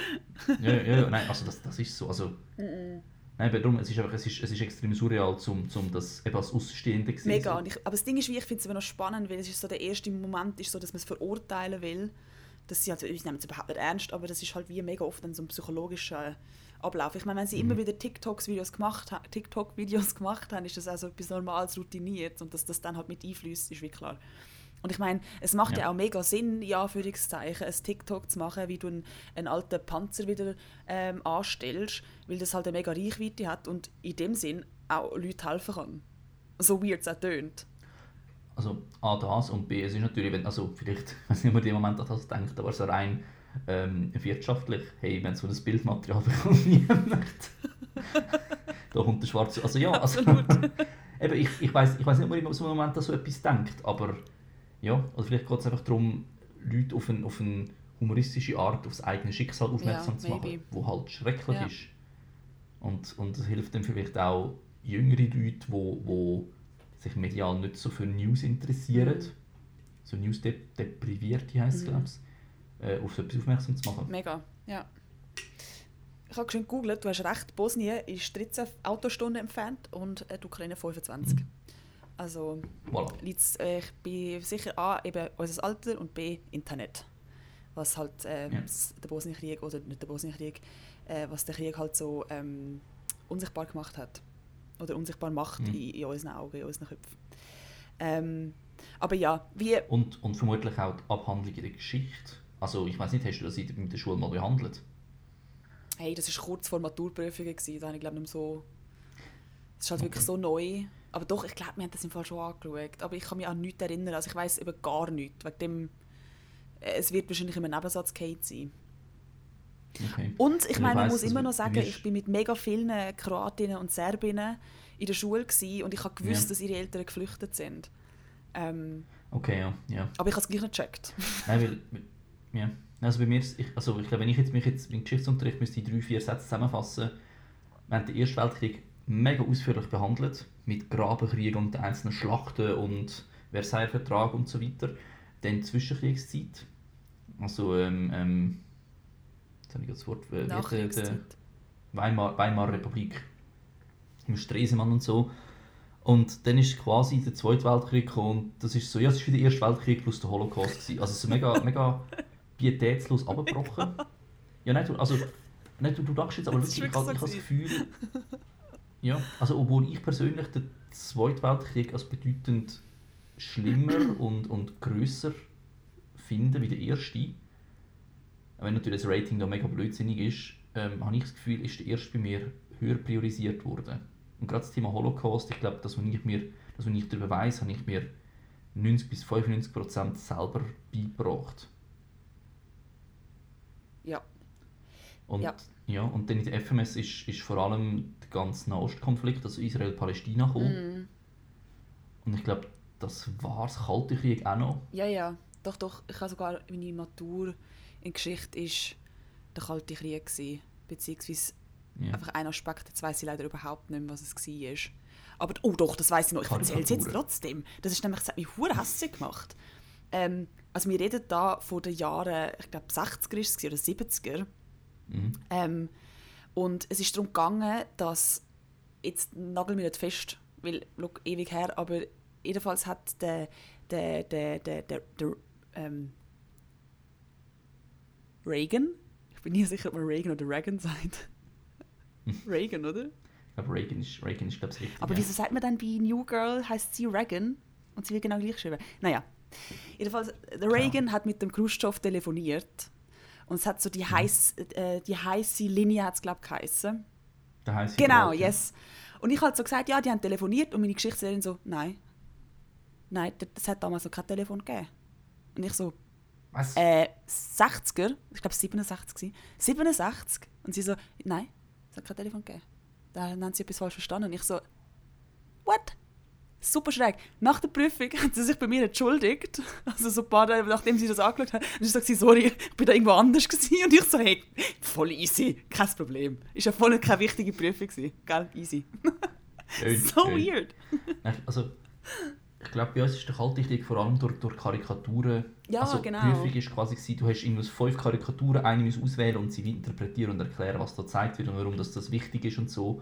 ja, ja, nein, also das, das ist so. Also. Nein, darum, es ist einfach, es ist, es ist extrem surreal, um, um das eben als Außenstehende zu. Mega. So. Ich, aber das Ding ist, wie ich finde es immer noch spannend, weil es ist so der erste Moment, ist so, dass man es verurteilen will. Dass sie halt, ich nehme es überhaupt nicht ernst, aber das ist halt wie mega oft dann so ein psychologischer Ablauf. Ich meine, wenn sie mhm. immer wieder TikToks-Videos gemacht, TikTok [LAUGHS] gemacht haben, ist das also etwas Normales, routiniert und dass das dann halt mit einfließt, ist wie klar. Und ich meine, es macht ja. ja, auch mega Sinn, ja, für ein TikTok zu machen, wie du einen, einen alten Panzer wieder ähm, anstellst, weil das halt eine mega Reichweite hat und in dem Sinn auch Leute helfen kann. So weird es auch tönt. Also A, das und B, es ist natürlich, wenn, also vielleicht, [LAUGHS] ich weiß nicht, ob man im Moment an das denkt, aber so rein ähm, wirtschaftlich, hey, wenn so ein Bildmaterial [LAUGHS] bekommt, niemand da kommt der Schwarze, also ja, also, [LAUGHS] eben, ich, ich weiß ich weiß nicht, ob man in so Moment so etwas denkt, aber ja, also vielleicht geht es einfach darum, Leute auf eine, auf eine humoristische Art aufs eigene Schicksal aufmerksam ja, zu machen, wo halt schrecklich ja. ist. Und, und das hilft dann vielleicht auch jüngere Leute, wo, wo sich medial nicht so für News interessieren, mhm. so News deprivierte heisst es, mhm. glaube ich, äh, auf etwas aufmerksam zu machen. Mega, ja. Ich habe schon gegoogelt, du hast recht, Bosnien ist 13 Autostunden entfernt und äh, die Ukraine 25. Mhm. Also voilà. äh, ich bin sicher A, eben unser Alter und B, Internet. Was halt äh, ja. der Bosnienkrieg, oder nicht der Bosnienkrieg, äh, was der Krieg halt so ähm, unsichtbar gemacht hat. Oder unsichtbar macht mhm. in, in unseren Augen, in unseren Köpfen. Ähm, aber ja, wie... Und, und vermutlich auch die Abhandlung in der Geschichte. Also ich weiß nicht, hast du das in der Schule mal behandelt? Hey, das war kurz vor Maturprüfungen, da habe ich glaube nicht so... Es ist halt okay. wirklich so neu aber doch, ich glaube, wir haben das im Fall schon angeschaut. Aber ich kann mich an nichts erinnern. Also ich weiß über gar nichts. Wegen dem, äh, es wird wahrscheinlich im Nebensatz Kate sein. Okay. Und ich meine, ich muss immer noch sagen, ich bin mit mega vielen Kroatinnen und Serbinnen in der Schule gewesen, und ich habe gewusst, ja. dass ihre Eltern geflüchtet sind. Ähm, okay, ja, ja. Aber ich habe es gleich nicht gecheckt. Nein, weil, ja. Also bei mir, ich, also ich glaube, wenn ich jetzt mich jetzt im Geschichtsunterricht müsste die drei, vier Sätze zusammenfassen, während der Ersten Weltkrieg mega ausführlich behandelt, mit Grabenkrieg und einzelnen Schlachten und Versailles Vertrag und so weiter. Dann Zwischenkriegszeit, also ähm, ähm, jetzt habe ich das Wort, äh, der, Weimar, Weimar Republik, im Stresemann und so. Und dann ist quasi der Zweite Weltkrieg gekommen und das ist so, ja, es ist wie der Erste Weltkrieg plus der Holocaust gewesen. Also so mega, mega [LAUGHS] pietätslos abgebrochen. [LAUGHS] Ja, nein, du, also, nein, du, du dachtest jetzt aber wirklich, ich, habe- so ich habe das Gefühl, [LAUGHS] ja, also obwohl ich persönlich den Zweiten Weltkrieg als bedeutend schlimmer und, und grösser finde wie der Erste, wenn natürlich das Rating da mega blödsinnig ist, ähm, habe ich das Gefühl, ist der Erste bei mir höher priorisiert worden. Und gerade das Thema Holocaust, ich glaube, das, was ich, mir, das, was ich darüber weiss, habe ich mir 90 bis 95 Prozent selber beigebracht. Ja. Und, Ja. ja. und dann in der FMS ist, ist vor allem der ganze Nahostkonflikt, also Israel-Palästina, gekommen. Mm. Und ich glaube, das war das Kalte Krieg auch noch. Ja, ja. Doch, doch. Ich habe sogar meine Matur in Geschichte ist der Kalte Krieg gewesen. Beziehungsweise Ja. einfach ein Aspekt, jetzt weiss ich leider überhaupt nicht mehr, was es war. Aber, oh doch, das weiß ich noch. Ich erzähle es jetzt trotzdem. Das ist nämlich, das hat mich hure hässlich gemacht. Ähm, also wir reden da von den Jahren, ich glaube 60er ist oder 70er. Mhm. Ähm, und es ist darum gegangen, dass, jetzt nagel mich nicht fest, weil, look, ewig her, aber jedenfalls hat der, der, der, der, der, der ähm, Reagan, ich bin nie sicher, ob man Reagan oder Reagan [LAUGHS] sagt. [LAUGHS] Reagan, oder? Ich glaube, Reagan ist, Reagan ist glaube ich, richtig. Aber ja. wieso sagt man dann bei New Girl, heißt sie Reagan? Und sie wird genau gleich geschrieben. Naja, jedenfalls, Reagan hat mit dem Khrushchev telefoniert. Und es hat so Mhm. die, heiß, äh, die heiße Linie, hat es glaube ich geheissen. Der Genau, ja. yes. Und ich habe so gesagt, ja, die haben telefoniert und meine Geschichtslehrerin so, nein. Nein, das hat damals noch kein Telefon gegeben. Und ich so, Was? äh, 60er, ich glaube 67 gewesen. 67? Und sie so, nein, es hat kein Telefon gegeben. Dann haben sie etwas falsch verstanden. Und ich so, what? Super schräg. Nach der Prüfung [LAUGHS] hat sie sich bei mir entschuldigt. Also so ein paar Tage, nachdem sie das angeschaut hat. Und sie sagt sie, sorry, ich bin da irgendwo anders gewesen. Und ich so, hey, voll easy, kein Problem. Ist ja voll keine wichtige Prüfung gewesen. Gell, easy. [LAUGHS] So schön. weird. Also, ich glaube, bei uns ist der Krieg vor allem durch, durch Karikaturen. Ja, also, genau. Die Prüfung ist quasi, gewesen, du hast irgendwie fünf Karikaturen, eine musst auswählen und sie interpretieren und erklären, was da gezeigt wird und warum das, das wichtig ist und so.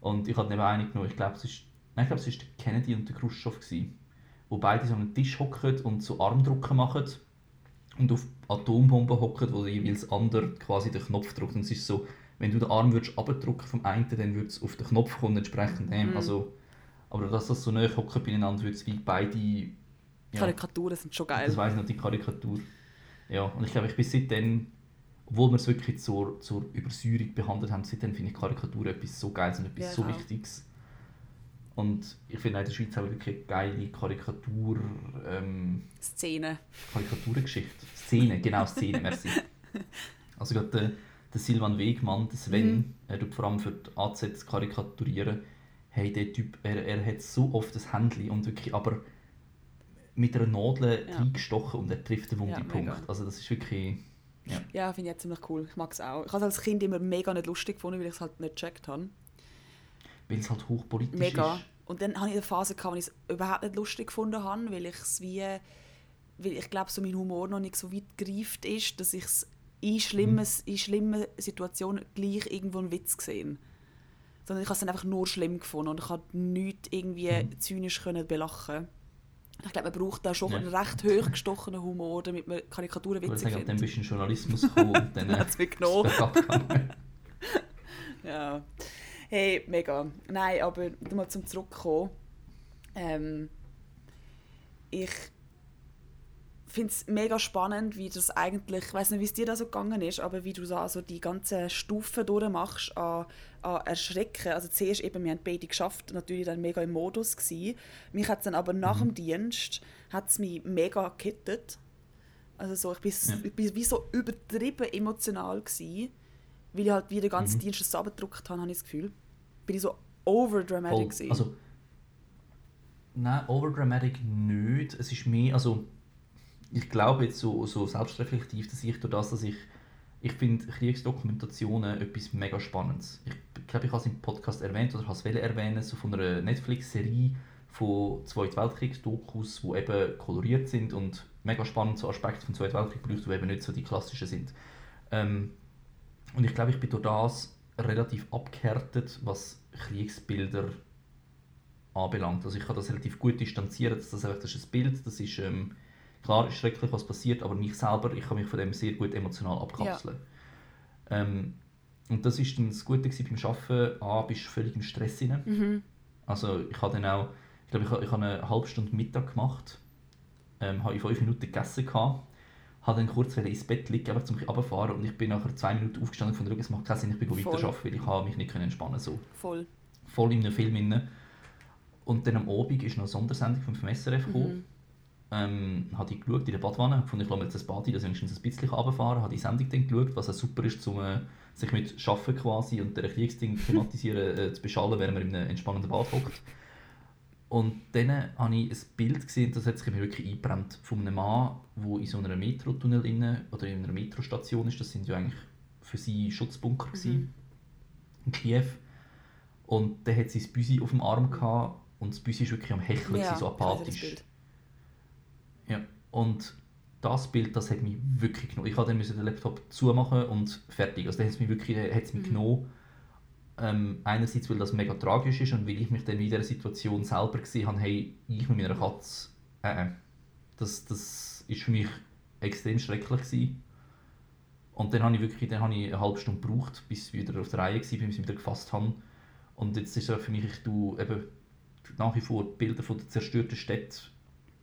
Und ich habe eben eine genommen, ich glaube, es ist, nein, ich glaube, es der Kennedy und der Khrushchev gewesen, wo beide so an einen Tisch hocken und so Armdrücken machen und auf Atombomben hocken, wo jeweils der andere quasi den Knopf drückt. Und es ist so, wenn du den Arm würdest abdrücken vom einen, dann würde es auf den Knopf kommen, entsprechend. Mhm. Also, aber dass das so nahe hocken beieinander, würde wie beide... Ja, Karikaturen sind schon geil. das weiss ich noch, die Karikatur. Ja, und ich glaube, ich bin seitdem, obwohl wir es wirklich zur, zur Übersäuerung behandelt haben, seitdem finde ich Karikatur etwas so Geiles und etwas Ja, so. Wichtiges. Und ich finde auch in der Schweiz wir wirklich geile Karikatur, ähm, Szene. Karikaturengeschichte. Szene, genau, Szene, merci. [LAUGHS] Also gerade der, der Silvan Wegmann, der Sven, Mhm. er tut vor allem für die AZ karikaturieren. Hey, der Typ, er, er hat so oft das Händchen und wirklich, aber mit einer Nadel Ja. reingestochen und er trifft den wunden Ja, Punkt. mega. Also das ist wirklich... Ja. Ja, finde ich ziemlich cool. Ich mag es auch. Ich habe es als Kind immer mega nicht lustig gefunden, weil ich es halt nicht gecheckt habe. Weil es halt hochpolitisch Mega. ist. Und dann hatte ich eine Phase, gehabt, wo ich es überhaupt nicht lustig gefunden habe, weil ich es wie... Weil ich glaube, so mein Humor noch nicht so weit gereift ist, dass ich es in, schlimmes, in schlimmen Situationen gleich irgendwo einen Witz gesehen Sondern ich habe es dann einfach nur schlimm gefunden und ich habe nichts irgendwie Mhm. zynisch können belachen Ich glaube, man braucht da schon Ja. einen recht hochgestochenen Humor, damit man Karikaturen Ich witzig dann findet. bist du in den Journalismus gekommen und [LAUGHS] dann... Hat's mich genommen. ist es abgegangen. Ja. Hey, mega. Nein, aber mal zum Zurückkommen. Ähm, ich finde es mega spannend, wie das eigentlich, ich weiß nicht, wie es dir da so gegangen ist, aber wie du da so die ganzen Stufen durchmachst an, an Erschrecken. Also zuerst eben, wir haben beide geschafft, natürlich dann mega im Modus gewesen. Mich hat dann aber nach dem Dienst, hat's mich mega gekittet. Also so, ich bin, Ja. ich bin wie so übertrieben emotional gewesen, weil ich halt wie den ganzen Mhm. Dienst so abgedruckt habe, habe ich das Gefühl. Bin ich so overdramatic Voll. Also, nein, overdramatic nicht. Es ist mehr, also ich glaube jetzt so, so selbstreflektiv, dass ich durch das, dass ich ich finde Kriegsdokumentationen etwas mega Spannendes. Ich glaube, ich habe es im Podcast erwähnt oder habe es erwähnen, so von einer Netflix-Serie von Zweiten Weltkriegs-Dokus, die eben koloriert sind und mega spannend so Aspekte vom Zweiten Weltkrieg beleuchten, die eben nicht so die klassischen sind. Ähm, und ich glaube, ich bin durch das relativ abgehärtet, was Kriegsbilder anbelangt. Also ich kann das relativ gut distanzieren, dass das einfach das ist ein Bild, das ist ähm, klar ist schrecklich, was passiert, aber mich selber, ich kann mich von dem sehr gut emotional abkapseln. Ja. Ähm, und das ist dann das Gute beim Arbeiten. A, bist du völlig im Stress hinein. Mhm. Also ich habe dann auch, ich glaube, ich habe, ich habe eine halbe Stunde Mittag gemacht, ähm, habe in fünf Minuten gegessen gehabt, habe dann kurz ins Bett liegen, einfach um mich runterzufahren und ich bin nachher zwei Minuten aufgestanden der Rücken, es macht keinen Sinn, ich bin weiterarbeiten, weil ich habe mich nicht entspannen so. Voll. Voll in einem Film inne. Und dann am Abend ist noch eine Sondersendung vom SRF gekommen. Mhm. Ähm, habe ich geschaut in der Badwanne, gefunden, ich lasse mir jetzt das Bad dass wenigstens ein bisschen runterfahren, habe die Sendung dann geschaut, was auch super ist, um äh, sich mit Schaffen quasi und der Kriegsding [LAUGHS] thematisieren äh, zu beschallen, während man in einem entspannenden Bad hockt. Und dann habe ich ein Bild gesehen, das hat sich mir wirklich eingebrannt, von einem Mann, der in so einem Metrotunnel inne, oder in einer Metrostation ist. Das sind ja eigentlich für sie Schutzbunker mhm. in Kiew. Und der hat sein Büsi auf dem Arm gehabt und das Büsi war wirklich am Hecheln, ja, so apathisch. Ja, und das Bild, das hat mich wirklich genommen. Ich musste dann den Laptop zumachen und fertig. Also, das hat es mich wirklich hat's mich mhm. genommen. Ähm, einerseits, weil das mega tragisch ist und weil ich mich dann in dieser Situation selber gesehen habe, hey, ich mit meiner Katze, äh, äh, das, das ist für mich extrem schrecklich gewesen. Und dann habe ich wirklich dann habe ich eine halbe Stunde gebraucht, bis ich wieder auf der Reihe war, bis ich wieder gefasst habe. Und jetzt ist es für mich, ich tue eben nach wie vor Bilder von der zerstörten Städte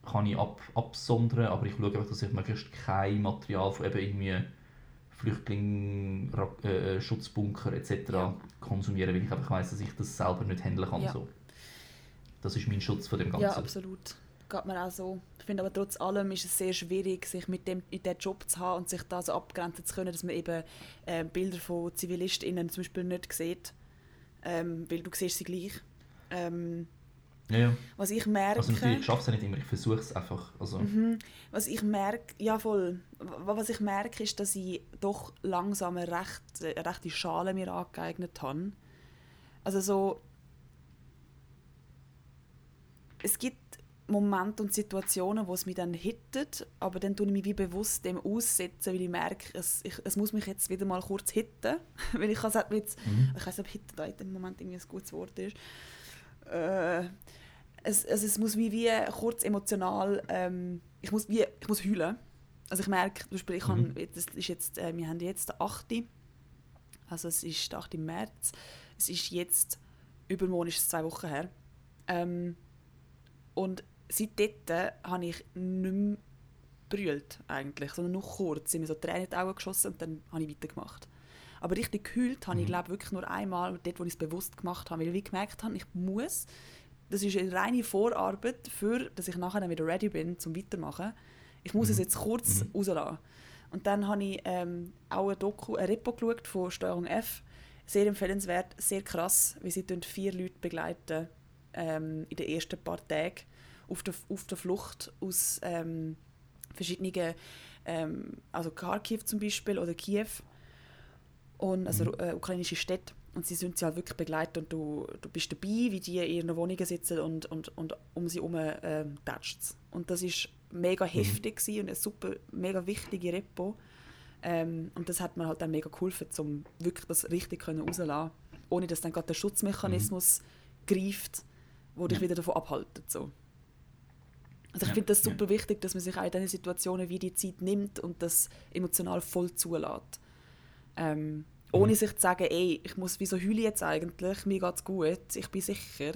kann ich ab, absondern, aber ich schaue einfach, dass ich möglichst kein Material von eben irgendwie Flüchtling, äh, äh, Schutzbunker etc. Ja. konsumieren, weil ich einfach weiß, dass ich das selber nicht handeln kann. Ja. So. Das ist mein Schutz von dem Ganzen. Ja, absolut. Geht mir auch so. Ich finde aber trotz allem ist es sehr schwierig, sich mit dem in diesen Job zu haben und sich da so abgrenzen zu können, dass man eben äh, Bilder von ZivilistInnen zum Beispiel nicht sieht, ähm, weil du siehst sie gleich. Ähm, ja, ja. Was ich merke... Also ich schaffe es nicht immer, ich versuche es einfach. Also. Mhm. Was ich merke, ja voll, was ich merke ist, dass ich doch langsam eine, recht, eine rechte Schale mir angeeignet habe. Also so... Es gibt Momente und Situationen, wo es mich dann hittet, aber dann tue ich mich wie bewusst dem aussetzen, weil ich merke, es, ich, es muss mich jetzt wieder mal kurz hitten, [LAUGHS] weil ich kann jetzt, mhm. ich weiß nicht, ob hitten da in dem Moment irgendwie ein gutes Wort ist, äh, es, also es muss wie, wie kurz emotional, ähm, ich, muss wie, ich muss heulen. Also ich merke, zum Beispiel, ich mhm. habe, das ist jetzt, äh, wir haben jetzt den 8. Also es ist der 8. März. Es ist jetzt, übermorgen ist es zwei Wochen her. Ähm, und seitdem habe ich nicht mehr brüllt eigentlich, sondern nur kurz. sind mir so Tränen in die Augen geschossen und dann habe ich weitergemacht. Aber richtig geheult habe ich mhm. glaube wirklich nur einmal, dort, wo ich es bewusst gemacht habe, weil ich gemerkt habe, ich muss, das ist eine reine Vorarbeit, für, dass ich nachher dann wieder ready bin, zum weitermachen. Ich muss mhm. es jetzt kurz mhm. rauslassen. Und dann habe ich ähm, auch ein Doku, ein Repo geschaut von Steuerung F. Sehr empfehlenswert, sehr krass, wie sie vier Leute begleiten ähm, in den ersten paar Tagen auf der, auf der Flucht aus ähm, verschiedenen, ähm, also Kharkiv zum Beispiel oder Kiew und also mhm. äh, ukrainische Städte und sie sind sie halt wirklich begleitet und du, du bist dabei, wie die in ihren Wohnungen sitzen und, und, und um sie herum äh, Und das ist mega mhm. heftig und eine super, mega wichtige Repo. Ähm, und das hat mir halt dann mega geholfen, um wirklich das richtig rauszulassen, ohne dass dann gerade der Schutzmechanismus mhm. greift, der dich ja. wieder davon abhaltet. So. Also ich ja, finde das super wichtig, dass man sich auch in diesen Situationen wie die Zeit nimmt und das emotional voll zulässt. Ähm, ohne mhm. sich zu sagen, ey, ich muss, wieso heule jetzt eigentlich, mir geht's gut, ich bin sicher.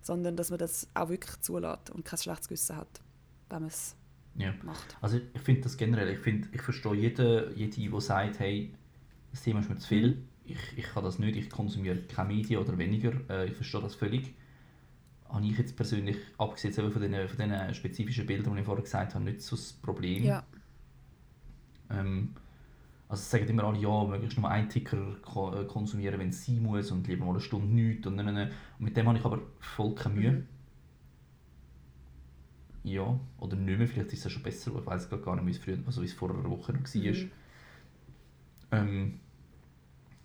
Sondern, dass man das auch wirklich zulässt und kein schlechtes Gewissen hat, wenn man es ja. macht. Also ich finde das generell, ich, find, ich verstehe jeden, jede, die sagt, hey, das Thema ist mir zu viel, mhm. ich, ich kann das nicht, ich konsumiere keine Medien oder weniger, äh, ich verstehe das völlig. Habe ich jetzt persönlich, abgesehen von den, von den spezifischen Bildern, die ich vorher gesagt habe, nicht so das Problem. Ja. Ähm, also sagen immer alle, ja, möglichst nur einen Ticker äh, konsumieren, wenn es sein muss und lieber mal eine Stunde nichts. Und, und mit dem habe ich aber voll keine Mühe. Ja, oder nicht mehr, vielleicht ist es ja schon besser, ich weiß gar nicht, wie es, früher, also wie es vor einer Woche noch war. Mhm. Ähm,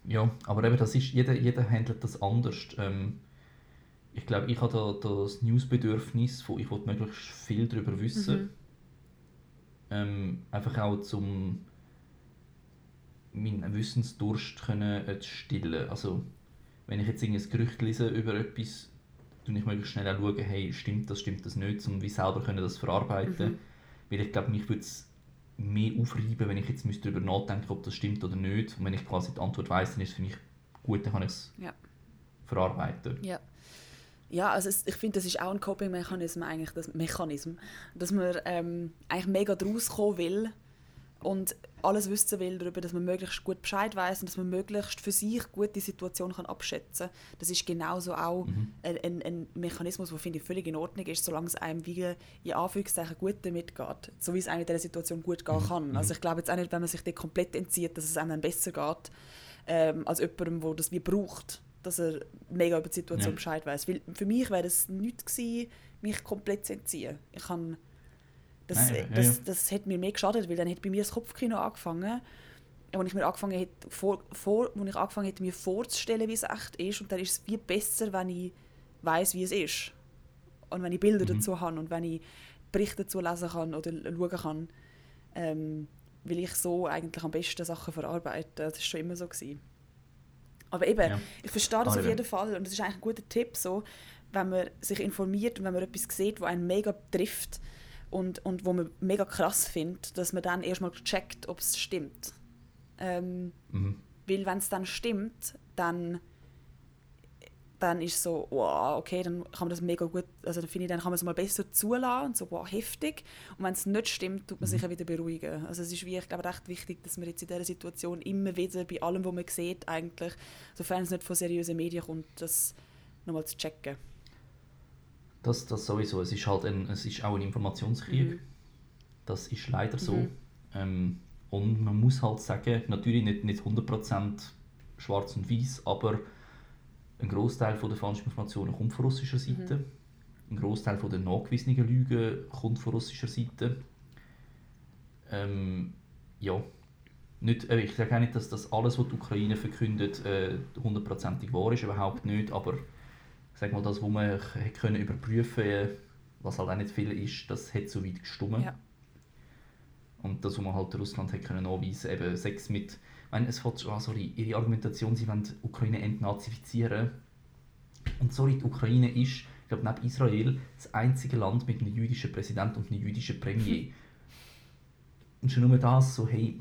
ja, aber eben, das ist, jeder, jeder handelt das anders. Ähm, ich glaube, ich habe da, das Newsbedürfnis, von ich möglichst viel darüber wissen. Mhm. Ähm, einfach auch zum meinen Wissensdurst können, äh, stillen. Also, wenn ich jetzt ein Gerücht lese über etwas, tue ich möglichst schnell auch schauen, hey, stimmt das, stimmt das nicht, um wie selber können das verarbeiten. Mhm. Weil ich glaube, mich würde es mehr aufreiben, wenn ich jetzt müsste darüber nachdenken ob das stimmt oder nicht. Und wenn ich quasi die Antwort weiss, dann ist es für mich gut, dann kann ich es Ja. verarbeiten. Ja. Ja, also es, ich finde, das ist auch ein Coping-Mechanismus, eigentlich, das Mechanismus, dass man ähm, eigentlich mega draus kommen will und alles wissen will darüber, dass man möglichst gut Bescheid weiß und dass man möglichst für sich gut die Situation kann abschätzen kann. Das ist genauso auch Mhm. ein, ein, Mechanismus, der finde ich völlig in Ordnung ist, solange es einem wie in Anführungszeichen gut damit geht, so wie es einem in dieser Situation gut gehen Mhm. kann. Mhm. Also ich glaube jetzt auch nicht, wenn man sich dort komplett entzieht, dass es einem dann besser geht, ähm, als jemandem, der das wie braucht, dass er mega über die Situation Ja. Bescheid weiß. Weil für mich wäre es nichts gewesen, mich komplett zu entziehen. Ich kann das, Nein, ja, das, ja. das hat mir mehr geschadet, weil dann hat bei mir das Kopfkino angefangen. Als ich mir angefangen hätte, vor, vor, wo ich angefangen hätte, mir vorzustellen, wie es echt ist. Und dann ist es viel besser, wenn ich weiß, wie es ist. Und wenn ich Bilder Mhm. dazu habe und wenn ich Berichte dazu lesen kann oder schauen kann. Ähm, weil ich so eigentlich am besten Sachen verarbeite. Das war schon immer so. Gewesen. Aber eben, Ja. ich verstehe das Ah, auf jeden Fall. Und das ist eigentlich ein guter Tipp, so, wenn man sich informiert und wenn man etwas sieht, was einen mega trifft und, und wo man mega krass findet, dass man dann erstmal checkt, ob es stimmt. Ähm, Mhm. weil wenn es dann stimmt, dann, dann ist so, wow, okay, dann kann man das mega gut, also dann finde ich, dann kann man es mal besser zulassen und so, wow, heftig. Und wenn es nicht stimmt, tut man sich ja wieder beruhigen. Also es ist wie, ich glaube, recht wichtig, dass man jetzt in dieser Situation immer wieder bei allem, was man sieht, eigentlich, sofern es nicht von seriösen Medien kommt, das nochmal zu checken. Das, das sowieso. Es ist halt ein, es ist auch ein Informationskrieg. Mhm. Das ist leider so. Mhm. Ähm, und man muss halt sagen, natürlich nicht, nicht 100% schwarz und weiß, aber ein Großteil der falschen Informationen kommt von russischer Seite. Ein Großteil der nachgewiesenen Lügen kommt von russischer Seite. Ähm, ja, nicht, äh, ich sage auch nicht, dass das alles, was die Ukraine verkündet, äh, hundertprozentig wahr ist, überhaupt nicht, aber sage mal, das, was man hätte können überprüfen äh, was halt auch nicht viel ist, das hat so weit gestummen. Ja. Und das, was man halt Russland hätte können anweisen eben Sex mit, ich meine, es fällt schon an, sorry, ihre Argumentation, sie wollen die Ukraine entnazifizieren. Und sorry, die Ukraine ist, ich glaube, neben Israel, das einzige Land mit einem jüdischen Präsident und einem jüdischen Premier. [LAUGHS] und schon nur das, so, hey,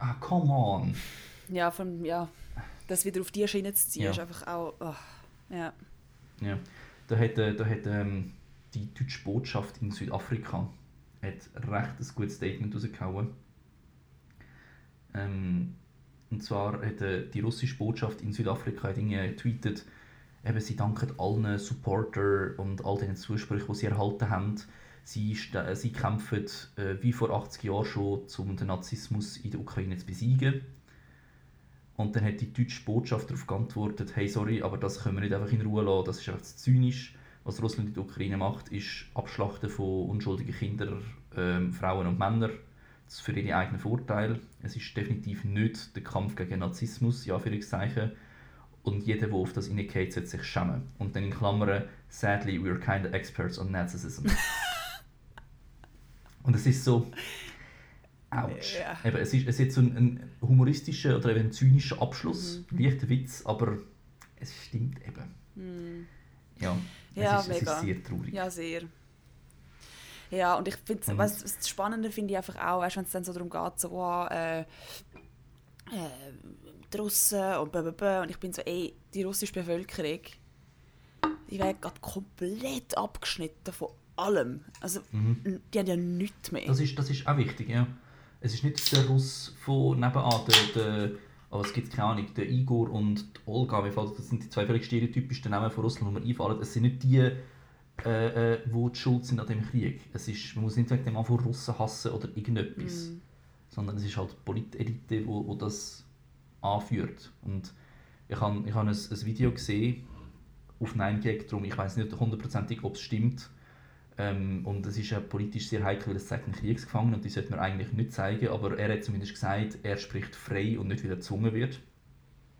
ah, come on. Ja, von, ja, das wieder auf die Schiene zu ziehen, Ja. ist einfach auch, oh, ja. Ja, da hat, äh, da hat ähm, die deutsche Botschaft in Südafrika hat recht ein gutes Statement rausgehauen. Ähm, und zwar hat äh, die russische Botschaft in Südafrika irgendwie getweetet, eben, sie danken allen Supporter und all den Zusprüchen, die sie erhalten haben. Sie, sie kämpfen äh, wie vor 80 Jahren schon, um den Nazismus in der Ukraine zu besiegen. Und dann hat die deutsche Botschaft darauf geantwortet, hey, sorry, aber das können wir nicht einfach in Ruhe lassen, das ist einfach zu zynisch. Was Russland in der Ukraine macht, ist Abschlachten von unschuldigen Kindern, ähm, Frauen und Männern das für ihre eigenen Vorteile. Es ist definitiv nicht der Kampf gegen Nazismus, ja, Anführungszeichen. Und jeder, der auf das reingeht, sollte sich schämen. Und dann in Klammern, sadly, we're kind of experts on Nazism. [LAUGHS] und es ist so, ouch. Ja. Eben, es, ist, es ist so ein, ein humoristischer oder eben ein zynischer Abschluss, Mhm. leichter Witz, aber es stimmt eben. Hm. Ja, Ja, es, ist, es mega. ist sehr traurig. Ja, sehr. Ja, und ich finde, was was das Spannende finde ich einfach auch, weißt, wenn es dann so darum geht, so, oh, äh, äh, die Russen und blablabla, und ich bin so, ey, die russische Bevölkerung, die werden gerade komplett abgeschnitten von allem. Also, Mhm. die haben ja nichts mehr. Das ist, das ist auch wichtig, ja. Es ist nicht der Russ von nebenan, der, der oh, es gibt keine Ahnung, der Igor und Olga, das sind die zwei völlig stereotypischsten Namen von Russland, die mir einfallen. Es sind nicht die, äh, äh, die die schuld sind an dem Krieg. Es ist, man muss nicht wegen dem einfach Russen hassen oder irgendetwas, Mhm. sondern es ist halt die Politelite, die wo, wo das anführt. Und ich habe ich hab ein, ein Video gesehen auf 9gag, darum ich weiß nicht hundertprozentig, ob es stimmt, ähm, und es ist ja politisch sehr heikel, weil es zeigt einen Kriegsgefangenen und die sollte man eigentlich nicht zeigen, aber er hat zumindest gesagt, er spricht frei und nicht, weil er gezwungen wird.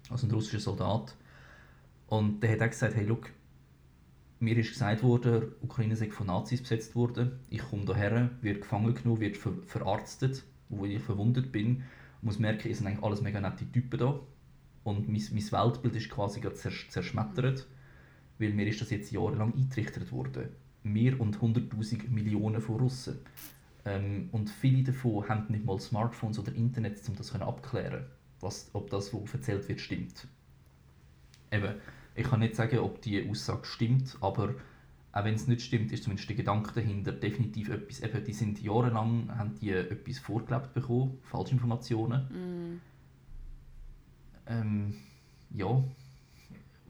Also ein russischer Soldat. Und der hat auch gesagt, hey, look, mir ist gesagt worden, Ukraine sei von Nazis besetzt worden. Ich komme hierher, werde gefangen genommen, werde ver verarztet, wo ich verwundet bin. Ich muss merken, es sind eigentlich alles mega nette Typen da. Und mein, mein Weltbild ist quasi gerade zersch zerschmettert. weil mir ist das jetzt jahrelang eingetrichtert worden. Mehr und 100'000 Millionen von Russen. Ähm, und viele davon haben nicht mal Smartphones oder Internet, um das abklären was, ob das, was erzählt wird, stimmt. Eben, ich kann nicht sagen, ob die Aussage stimmt, aber auch wenn es nicht stimmt, ist zumindest der Gedanke dahinter definitiv etwas. Eben, die sind jahrelang haben die etwas vorgelebt bekommen, Falschinformationen. Mm. Ähm, ja,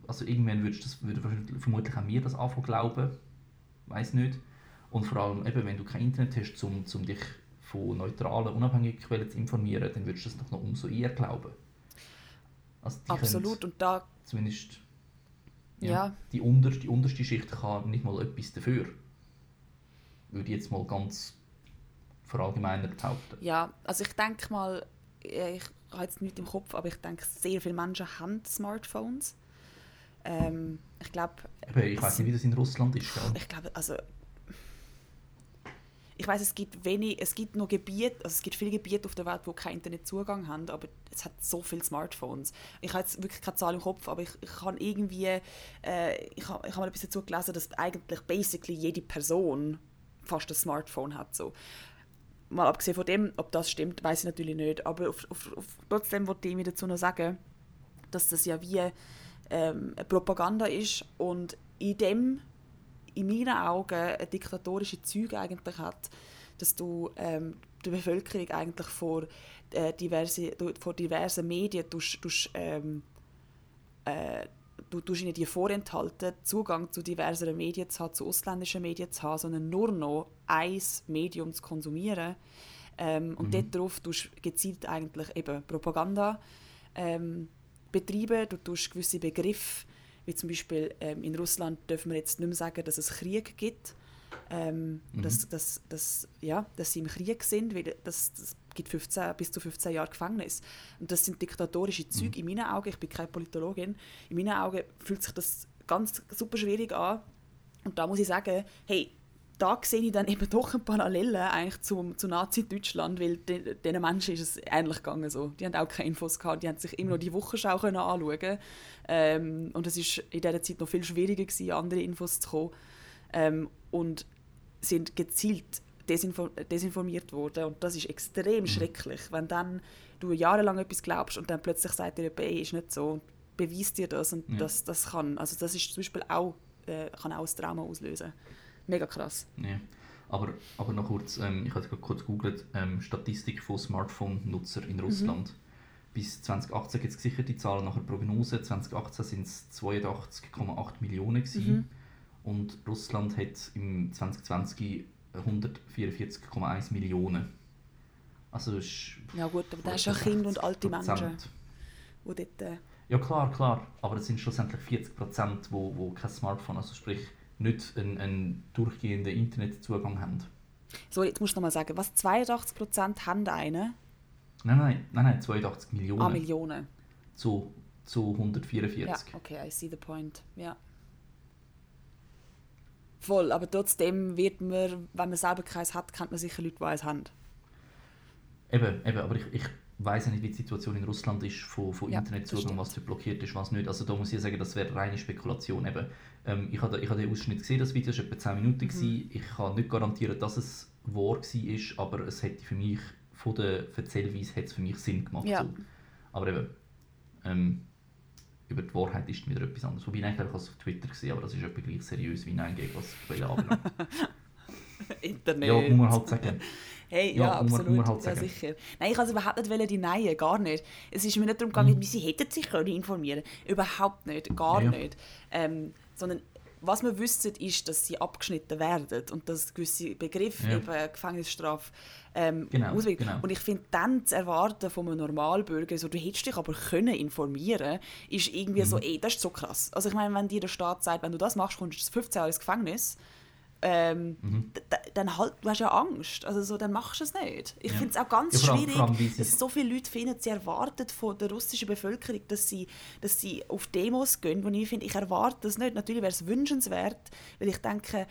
also irgendwann würdest das, würde vermutlich auch mir das anfangen glauben, weiß nicht. Und vor allem, eben, wenn du kein Internet hast, um, um dich von neutralen, unabhängigen Quellen zu informieren, dann würdest du das noch umso eher glauben. Also Absolut, und da... Zumindest ja, ja. Die, unter, die unterste Schicht kann nicht mal etwas dafür. Würde ich jetzt mal ganz verallgemeinert behaupten. Ja, also ich denke mal, ich habe jetzt nichts im Kopf, aber ich denke, sehr viele Menschen haben Smartphones. Ähm, ich glaube... Ich weiß nicht, wie das in Russland ist. Gell? Ich glaube, also ich weiß, es gibt wenig, es gibt noch Gebiete, also es gibt viele Gebiete auf der Welt, wo keinen Internetzugang haben, aber es hat so viele Smartphones. Ich habe jetzt wirklich keine Zahl im Kopf, aber ich, ich kann irgendwie, äh, ich habe ich hab mal etwas dazu gelesen, dass eigentlich basically jede Person fast ein Smartphone hat. So. Mal abgesehen von dem, ob das stimmt, weiß ich natürlich nicht, aber auf, auf, auf, trotzdem wollte ich mir dazu noch sagen, dass das ja wie ähm, Propaganda ist und in dem in meinen Augen eine diktatorische Züge eigentlich hat, dass du ähm, die Bevölkerung eigentlich vor, äh, diverse, vor diversen Medien tust, tust, ähm, äh, du tust ihnen die vorenthalten, Zugang zu diversen Medien zu haben, zu ausländischen Medien zu haben, sondern nur noch ein Medium zu konsumieren. Ähm, und mhm. darauf tust gezielt eigentlich eben Propaganda ähm, betreiben, du tust gewisse Begriffe wie zum Beispiel ähm, in Russland dürfen wir jetzt nicht mehr sagen, dass es Krieg gibt. Ähm, mhm. dass, dass, dass, ja, dass sie im Krieg sind, weil das, das gibt 15, bis zu 15 Jahre Gefängnis. Und das sind diktatorische Züge mhm. in meinen Augen. Ich bin keine Politologin. In meinen Augen fühlt sich das ganz super schwierig an. Und da muss ich sagen, hey, da sehe ich dann eben doch eine Parallele eigentlich zum, zu Nazi-Deutschland, weil de, diesen Menschen ist es ähnlich gegangen. So. Die haben auch keine Infos gehabt, die haben sich immer noch die Wochenschau können anschauen ähm, Und es war in dieser Zeit noch viel schwieriger, gewesen, an andere Infos zu kommen. Ähm, und sind gezielt desinform desinformiert worden. Und das ist extrem mhm. schrecklich, wenn dann du jahrelang etwas glaubst und dann plötzlich sagt dir, hey, ist nicht so und beweist dir das und ja. das, das kann. Also das ist zum Beispiel auch, äh, kann auch ein Trauma auslösen. Mega krass. Ja. Aber, aber noch kurz, ähm, ich habe kurz gegoogelt, ähm, Statistik von Smartphone-Nutzer in Russland. Mhm. Bis 2018 gibt es gesicherte Zahlen, nachher Prognose. 2018 sind es 82,8 Millionen gewesen. Mhm. Und Russland hat im 2020 144,1 Millionen. Also ist Ja gut, aber das ist ja Kinder und alte Menschen, die dort... Äh ja klar, klar, aber es sind schlussendlich 40 Prozent, wo, wo kein Smartphone, also sprich nicht einen, einen durchgehenden Internetzugang haben. So, jetzt musst du nochmal sagen, was 82% haben einen? Nein, nein, nein, nein, 82 Millionen. Ah, Millionen. Zu, zu 144. Ja, okay, I see the point, ja. Voll, aber trotzdem wird man, wenn man selber keins hat, kennt man sicher Leute, die eins haben. Eben, eben, aber ich, ich weiß ja nicht, wie die Situation in Russland ist von, von ja, Internetzugang, was dort blockiert ist, was nicht. Also da muss ich sagen, das wäre reine Spekulation. Eben, ähm, ich habe ich hab den Ausschnitt gesehen, das Video war etwa 10 Minuten. Mhm. Ich kann nicht garantieren, dass es wahr war, aber es hätte für mich, von der Erzählweise hat es für mich Sinn gemacht. Ja. So. Aber eben, ähm, über die Wahrheit ist wieder etwas anderes. Wobei ich eigentlich auf Twitter gesehen, aber das ist etwa gleich seriös wie Nein gegen was Quellen anbelangt. [LAUGHS] [LAUGHS] Internet. Ja, muss man halt sagen. Hey, ja, ja absolut. Man, man halt ja, sicher. Nein, ich wollte überhaupt nicht deneien, gar nicht. Es ist mir nicht darum gegangen, mhm. wie sie hätten sich können informieren Überhaupt nicht, gar ja. nicht. Ähm, sondern was wir wissen, ist, dass sie abgeschnitten werden und dass gewisse Begriffe, ja. eben Gefängnisstrafe, ähm, genau, genau, Und ich finde, dann zu erwarten von einem Normalbürger, so, du hättest dich aber können informieren ist irgendwie mhm. so, ey, das ist so krass. Also ich meine, wenn dir der Staat sagt, wenn du das machst, kommst du 15 Jahre ins Gefängnis, ähm, mhm. dann halt, du hast ja Angst, also so, dann machst du es nicht. Ich ja. finde es auch ganz ja, schwierig, allem, dass so viele Leute finden, sie erwarten von der russischen Bevölkerung, dass sie, dass sie auf Demos gehen, wo ich finde, ich erwarte das nicht. Natürlich wäre es wünschenswert, weil ich denke,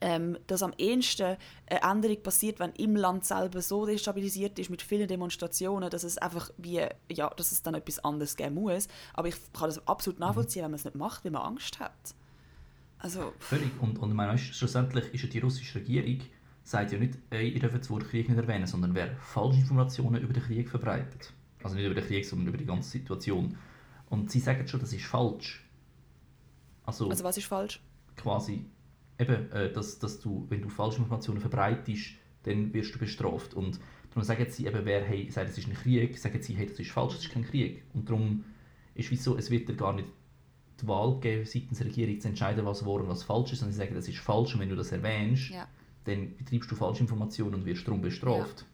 ähm, dass am ehesten eine Änderung passiert, wenn im Land selber so destabilisiert ist mit vielen Demonstrationen, dass es einfach wie, ja, dass es dann etwas anderes geben muss. Aber ich kann das absolut nachvollziehen, wenn man es nicht macht, weil man Angst hat. Also, Völlig. Und, und ich meine, schlussendlich ist ja die russische Regierung, sagt ja nicht, ey, ihr dürft das Wort Krieg nicht erwähnen, sondern wer Falschinformationen über den Krieg verbreitet. Also nicht über den Krieg, sondern über die ganze Situation. Und sie sagen schon, das ist falsch. Also, also was ist falsch? quasi eben, äh, dass, dass du, wenn du Falschinformationen verbreitest, dann wirst du bestraft. Und darum sagen sie eben, wer hey, sagt, es ist ein Krieg, sagen sie, hey, das ist falsch, das ist kein Krieg. Und darum ist wie so, es wird dir gar nicht die Wahl geben, seitens der Regierung zu entscheiden, was wahr und was falsch ist, sondern sie sagen, das ist falsch und wenn du das erwähnst, Ja. dann betreibst du Falschinformationen und wirst darum bestraft.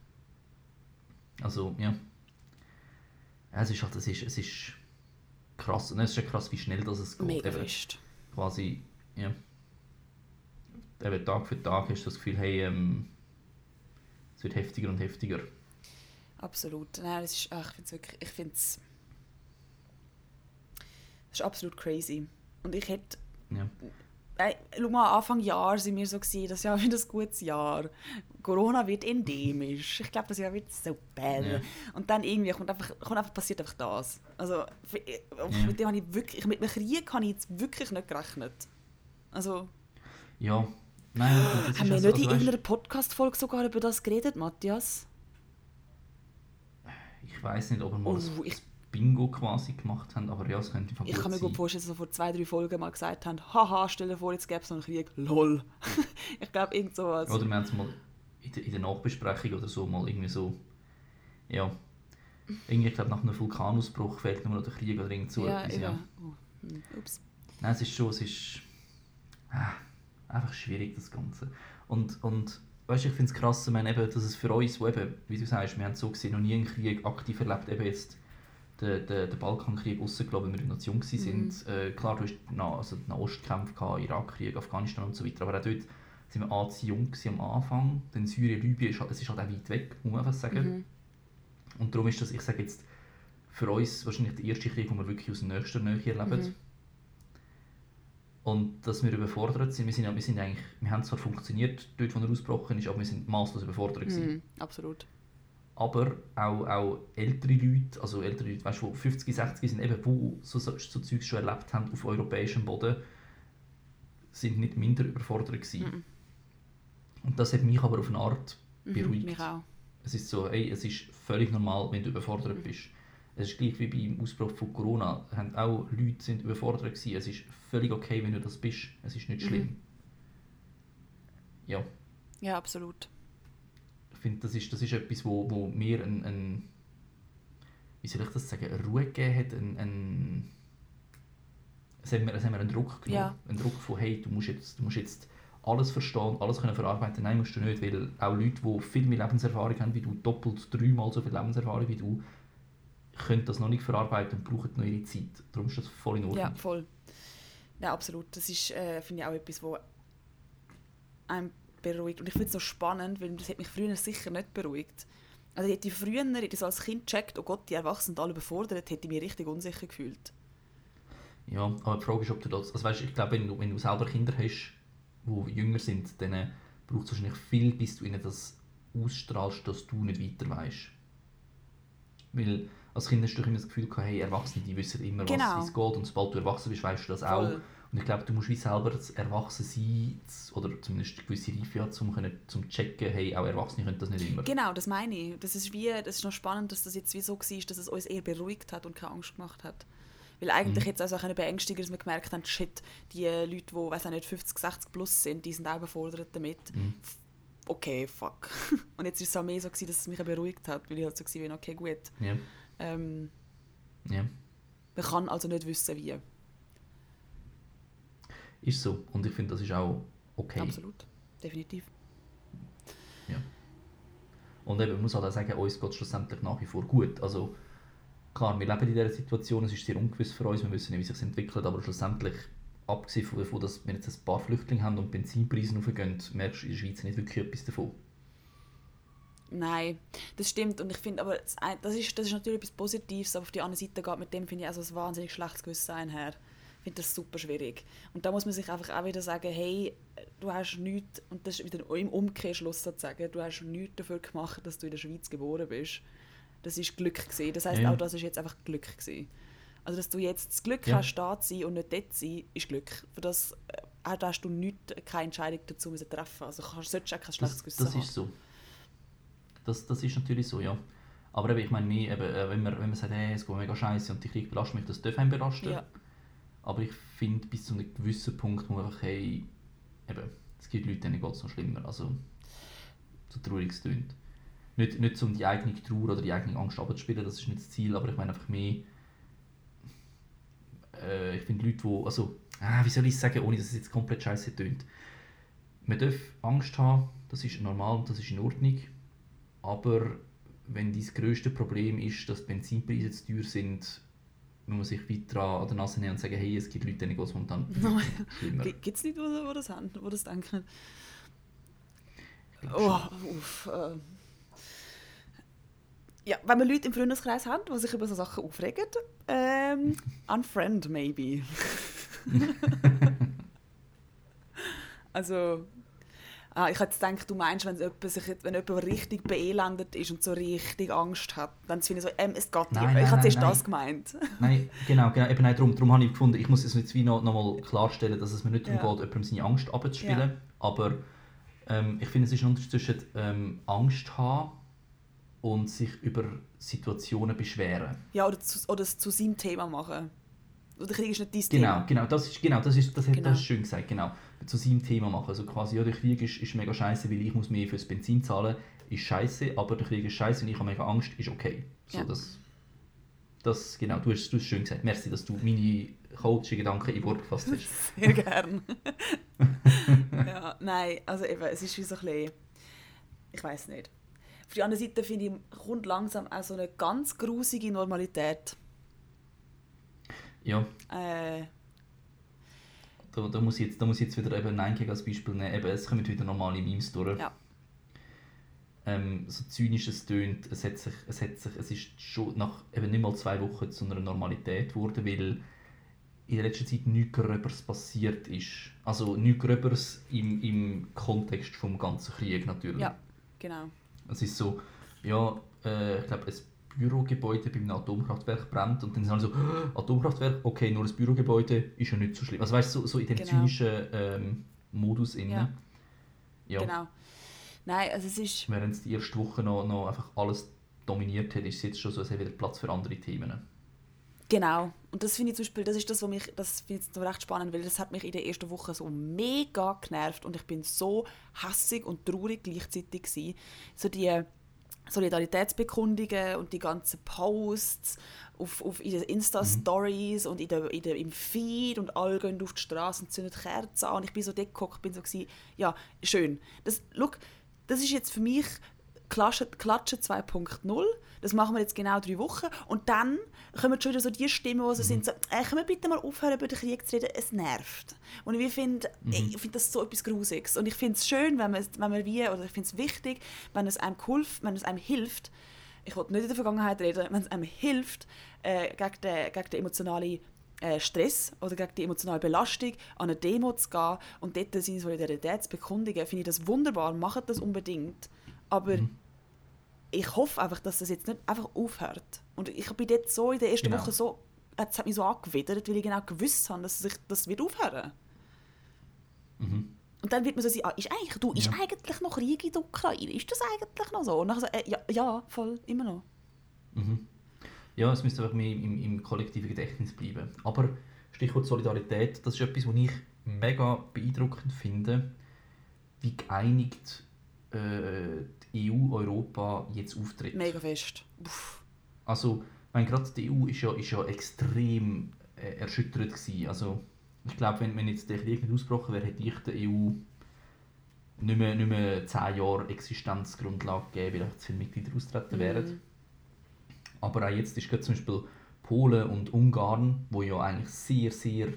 Also, ja. ja. Es ist halt, es ist, es ist krass, und es ist ja krass, wie schnell das es geht. Mega Eben fest. quasi, ja. Eben Tag für Tag hast du das Gefühl, hey, ähm, es wird heftiger und heftiger. Absolut. Nein, das ist, ach, ich finde es wirklich, ich finde es, das ist absolut crazy. Und ich hätte, Ja. äh, schau mal, Anfang Jahr sind wir so gewesen, das Jahr [LAUGHS] wird ein gutes Jahr. Corona wird endemisch. Ich glaube, das Jahr wird super. Ja. Und dann irgendwie kommt einfach, kommt einfach, passiert einfach das. Also, äh, Ja. mit dem habe ich wirklich, mit einem Krieg habe ich jetzt wirklich nicht gerechnet. Also, Ja, nein, das haben wir ist nicht also, in also, irgendeiner Podcast-Folge sogar über das geredet, Matthias? Ich weiß nicht, ob wir mal Oh, ich- Bingo quasi gemacht haben, aber ja, es könnte Ich kann mir gut vorstellen, dass sie vor zwei, drei Folgen mal gesagt haben, haha, stell dir vor, jetzt gäbe es noch einen Krieg. Lol. [LAUGHS] ich glaube, irgend sowas. Oder wir haben es mal in der, in der Nachbesprechung oder so mal irgendwie so, ja, irgendwie, ich glaube, nach einem Vulkanausbruch fehlt nur noch der Krieg oder irgend so ja, etwas, eben. ja. Oh, hm, ups. Nein, es ist schon, es ist ah, einfach schwierig, das Ganze. Und, und weißt du, ich finde es krass, ich meine, eben, dass es für uns, wo eben, wie du sagst, wir haben so gesehen, noch nie einen Krieg aktiv erlebt, eben jetzt den, den, den Balkankrieg rausgelassen, weil wir noch zu jung waren. Mhm. Äh, klar, du hast na, also den Ostkämpfe gehabt, Irakkrieg, Afghanistan und so weiter, aber auch dort sind wir A, zu jung am Anfang, dann Syrien, Libyen, ist, halt- es ist halt auch weit weg, muss man einfach sagen. Mhm. Und darum ist das, ich sage jetzt, für uns wahrscheinlich der erste Krieg, den wir wirklich aus nächster Nähe erleben. Mhm. Und dass wir überfordert sind, wir sind, wir sind eigentlich, wir haben zwar funktioniert, dort wo er ausgebrochen ist, aber wir sind maßlos überfordert. Mhm, absolut. Aber auch, auch ältere Leute, also ältere Leute, weißt du, die 50, 60 sind, eben, die so, so, so Zeugs schon erlebt haben auf europäischem Boden, sind nicht minder überfordert gewesen. Mhm. Und das hat mich aber auf eine Art Mhm, beruhigt. mich auch. Es ist so, ey, es ist völlig normal, wenn du überfordert Mhm. bist. Es ist gleich wie beim Ausbruch von Corona. Haben auch Leute sind überfordert gewesen. Es ist völlig okay, wenn du das bist. Es ist nicht Mhm. schlimm. Ja, Ja, absolut. Finde, das ist, das ist etwas, wo, wo mir ein, ein, wie soll ich das sagen, eine Ruhe gegeben hat, ein, ein es, hat mir, es hat mir einen Druck genommen. Ja. Einen Druck von, hey, du musst jetzt, du musst jetzt alles verstehen, alles können verarbeiten. Nein, musst du nicht, weil auch Leute, die viel mehr Lebenserfahrung haben wie du, doppelt, dreimal so viel Lebenserfahrung wie du, können das noch nicht verarbeiten und brauchen noch ihre Zeit. Darum ist das voll in Ordnung. Ja, voll. Ja, absolut. Das ist, äh, finde ich, auch etwas, wo einem beruhigt. Und ich finde es so spannend, weil das hat mich früher sicher nicht beruhigt. Also hätte ich früher, hätte ich so als Kind gecheckt, oh Gott, die Erwachsenen alle überfordert, hätte ich mich richtig unsicher gefühlt. Ja, aber die Frage ist, ob du das. Also weißt, ich glaube, wenn du, wenn du selber Kinder hast, die jünger sind, dann äh, braucht es wahrscheinlich viel, bis du ihnen das ausstrahlst, dass du nicht weiter weißt. Weil als Kind hast du immer das Gefühl gehabt, hey, Erwachsene, die wissen immer, Genau. was es geht. Und sobald du erwachsen bist, weißt du das auch. Und ich glaube, du musst wie selber das Erwachsensein z- oder zumindest eine gewisse Reife haben, um können, zum checken, hey, auch Erwachsene können das nicht immer. Genau, das meine ich. Das ist, wie, das ist noch spannend, dass das jetzt wie so war, dass es uns eher beruhigt hat und keine Angst gemacht hat. Weil eigentlich Mhm. es also auch können beängstigen dass wir gemerkt haben, shit, die Leute, die auch nicht, 50, 60 plus sind, die sind auch überfordert damit. Mhm. Okay, fuck. [LAUGHS] Und jetzt war es auch mehr so, gewesen, dass es mich beruhigt hat, weil ich halt so war, okay, gut. Ja, Ähm, ja. man kann also nicht wissen, wie. Ist so. Und ich finde, das ist auch okay. Absolut. Definitiv. Und eben, man muss halt auch sagen, uns geht es schlussendlich nach wie vor gut. Also, klar, wir leben in dieser Situation, es ist sehr ungewiss für uns, wir wissen nicht, wie sich es entwickelt, aber schlussendlich, abgesehen von davon, dass wir jetzt ein paar Flüchtlinge haben und Benzinpreise hochgehen, merkst du in der Schweiz nicht wirklich etwas davon. Nein, das stimmt. Und ich finde, aber das, ist, das ist natürlich etwas Positives, aber auf die andere Seite geht mit dem, finde ich, also ein wahnsinnig schlechtes Gewissen einher. Ich finde das super schwierig. Und da muss man sich einfach auch wieder sagen, hey, du hast nichts, und das ist wieder im Umkehrschluss sozusagen, du hast nichts dafür gemacht, dass du in der Schweiz geboren bist. Das ist Glück gewesen. Das heißt Ja. auch, das ist jetzt einfach Glück gewesen. Also, dass du jetzt das Glück Ja. hast, da zu sein und nicht dort zu sein, ist Glück. Für das äh, auch da hast du nicht, keine Entscheidung dazu müssen treffen Also, kannst, solltest du auch kein schlechtes Das, Gewissen das ist so. Das, das ist natürlich so, ja. Aber eben, ich meine, eben, äh, wenn, man, wenn man sagt, hey, es geht mega scheiße und die Krieg belastet mich, das darf einen belasten. Ja. Aber ich finde, bis zu einem gewissen Punkt muss man einfach, hey, eben, es gibt Leute, denen geht es noch schlimmer. Also, so traurig es tönt. Nicht, nicht um die eigene Trauer oder die eigene Angst abzuspielen, das ist nicht das Ziel, aber ich meine einfach mehr, äh, ich finde Leute, die, also, ah, wie soll ich es sagen, ohne dass es jetzt komplett scheiße tönt. Man darf Angst haben, das ist normal und das ist in Ordnung, aber wenn dein grösste Problem ist, dass die Benzinpreise zu teuer sind, muss man sich weiter an der Nase nehmen und sagen, hey, es gibt Leute, geht es momentan [LAUGHS] Nein. schlimmer. Gibt es nicht, die die das haben, die das denken? Oh, uff. Äh. Ja, wenn wir Leute im Freundeskreis haben, die sich über so Sachen aufregen, ähm, [LAUGHS] unfriend maybe. [LAUGHS] also, ah, ich hätte gedacht, du meinst, wenn jemand, sich, wenn jemand richtig beelendet ist und so richtig Angst hat, dann finde ich so, ähm, es geht nicht. Nein, Ich habe zuerst nein, das gemeint. Nein, genau, genau eben nein, darum, darum habe ich gefunden, ich muss es jetzt wie noch, noch mal klarstellen, dass es mir nicht darum Ja. geht, jemandem seine Angst abzuspielen, Ja. aber ähm, ich finde, es ist ein Unterschied zwischen ähm, Angst haben und sich über Situationen beschweren. Ja, oder, zu, oder es zu seinem Thema machen. Oder Krieg ist nicht dein Genau, Thema. genau, das ist, genau, das ist, das hat Genau. das schön gesagt, genau. Zu seinem Thema machen, also quasi, ja, der Krieg ist, ist mega scheiße, weil ich muss mehr fürs Benzin zahlen, ist scheiße, aber der Krieg ist scheiße und ich habe mega Angst, ist okay. So, Ja. das, das, genau, du hast, du hast schön gesagt. Merci, dass du meine Coaching-Gedanken in Wort gefasst hast. [LAUGHS] Sehr gern. [LAUGHS] ja, nein, also eben, es ist wie so ein bisschen, ich weiß nicht. Auf der anderen Seite finde ich, kommt langsam auch so eine ganz grusige Normalität. Ja, Äh, da, da, muss ich jetzt, da muss ich jetzt wieder eben Nein als Beispiel nehmen. Eben, es kommen wieder normale Memes durch. Ja. Ähm, so zynisch es tönt, es, hat sich, es, hat sich, es ist schon nach eben nicht mal zwei Wochen zu einer Normalität geworden, weil in der letzten Zeit nichts Gröberes passiert ist. Also nichts Gröberes im, im Kontext vom ganzen Krieg natürlich. ja, genau. Es ist so, ja, äh, ich glaube, Bürogebäude beim Atomkraftwerk brennt und dann sind alle so, «Ah, Atomkraftwerk, okay, nur ein Bürogebäude ist ja nicht so schlimm. Also weißt du, so, so in dem Genau. zynischen ähm, Modus inne. Ja. Ja. Genau. Nein, also es ist, Während es die erste Woche noch, noch einfach alles dominiert hat, ist es jetzt schon so, es hat wieder Platz für andere Themen. Genau. Und das finde ich zum Beispiel, das ist das, was mich, das finde ich recht spannend, weil das hat mich in der ersten Woche so mega genervt und ich bin so hässig und traurig gleichzeitig gewesen. So die Solidaritätsbekundungen und die ganzen Posts auf, auf in den Insta-Stories und in der, in der, im Feed und alle gehen auf die Straße und zünden Kerzen an und ich bin so dort gehockt, bin so gewesen, ja, schön. Das, look, das ist jetzt für mich Klatsche, Klatsche 2.0. Das machen wir jetzt genau drei Wochen. Und dann kommen schon wieder so die Stimmen, die so sind, so, äh, können wir bitte mal aufhören, über den Krieg zu reden? Es nervt. Und ich finde ich finde das so etwas Grusiges. Und ich finde es schön, wenn man, wenn man wie, oder ich finde es wichtig, wenn es einem hilft, wenn es einem hilft, ich wollte nicht in der Vergangenheit reden, wenn es einem hilft, äh, gegen, den, gegen den emotionalen äh, Stress oder gegen die emotionale Belastung an eine Demo zu gehen und dort seine Solidaritätsbekundungen, finde ich das wunderbar, macht das unbedingt. Aber ich hoffe einfach, dass das jetzt nicht einfach aufhört. Und ich bin dort so in der ersten Genau. Woche so, es hat mich so angewidert, weil ich genau gewusst habe, dass sich das wird aufhören. Mhm. Und dann wird man so sagen, ah, ist eigentlich, du, ist Ja. eigentlich noch Krieg in der Ukraine? Ist das eigentlich noch so? Und dann so, äh, ja, ja, voll, immer noch. Mhm. Ja, es müsste einfach mehr im, im kollektiven Gedächtnis bleiben. Aber Stichwort Solidarität, das ist etwas, was ich mega beeindruckend finde, wie geeinigt äh, EU, Europa jetzt auftritt. Mega fest. Uff. Also, ich meine, gerade die EU ist ja, ist ja extrem äh, erschüttert gewesen. Also, ich glaube, wenn, wenn jetzt der Krieg nicht ausgebrochen wäre, hätte ich der EU nicht mehr, nicht mehr 10 Jahre Existenzgrundlage gegeben, weil einfach zu viele Mitglieder austreten wären. Mhm. Aber auch jetzt ist gerade zum Beispiel Polen und Ungarn, wo ja eigentlich sehr, sehr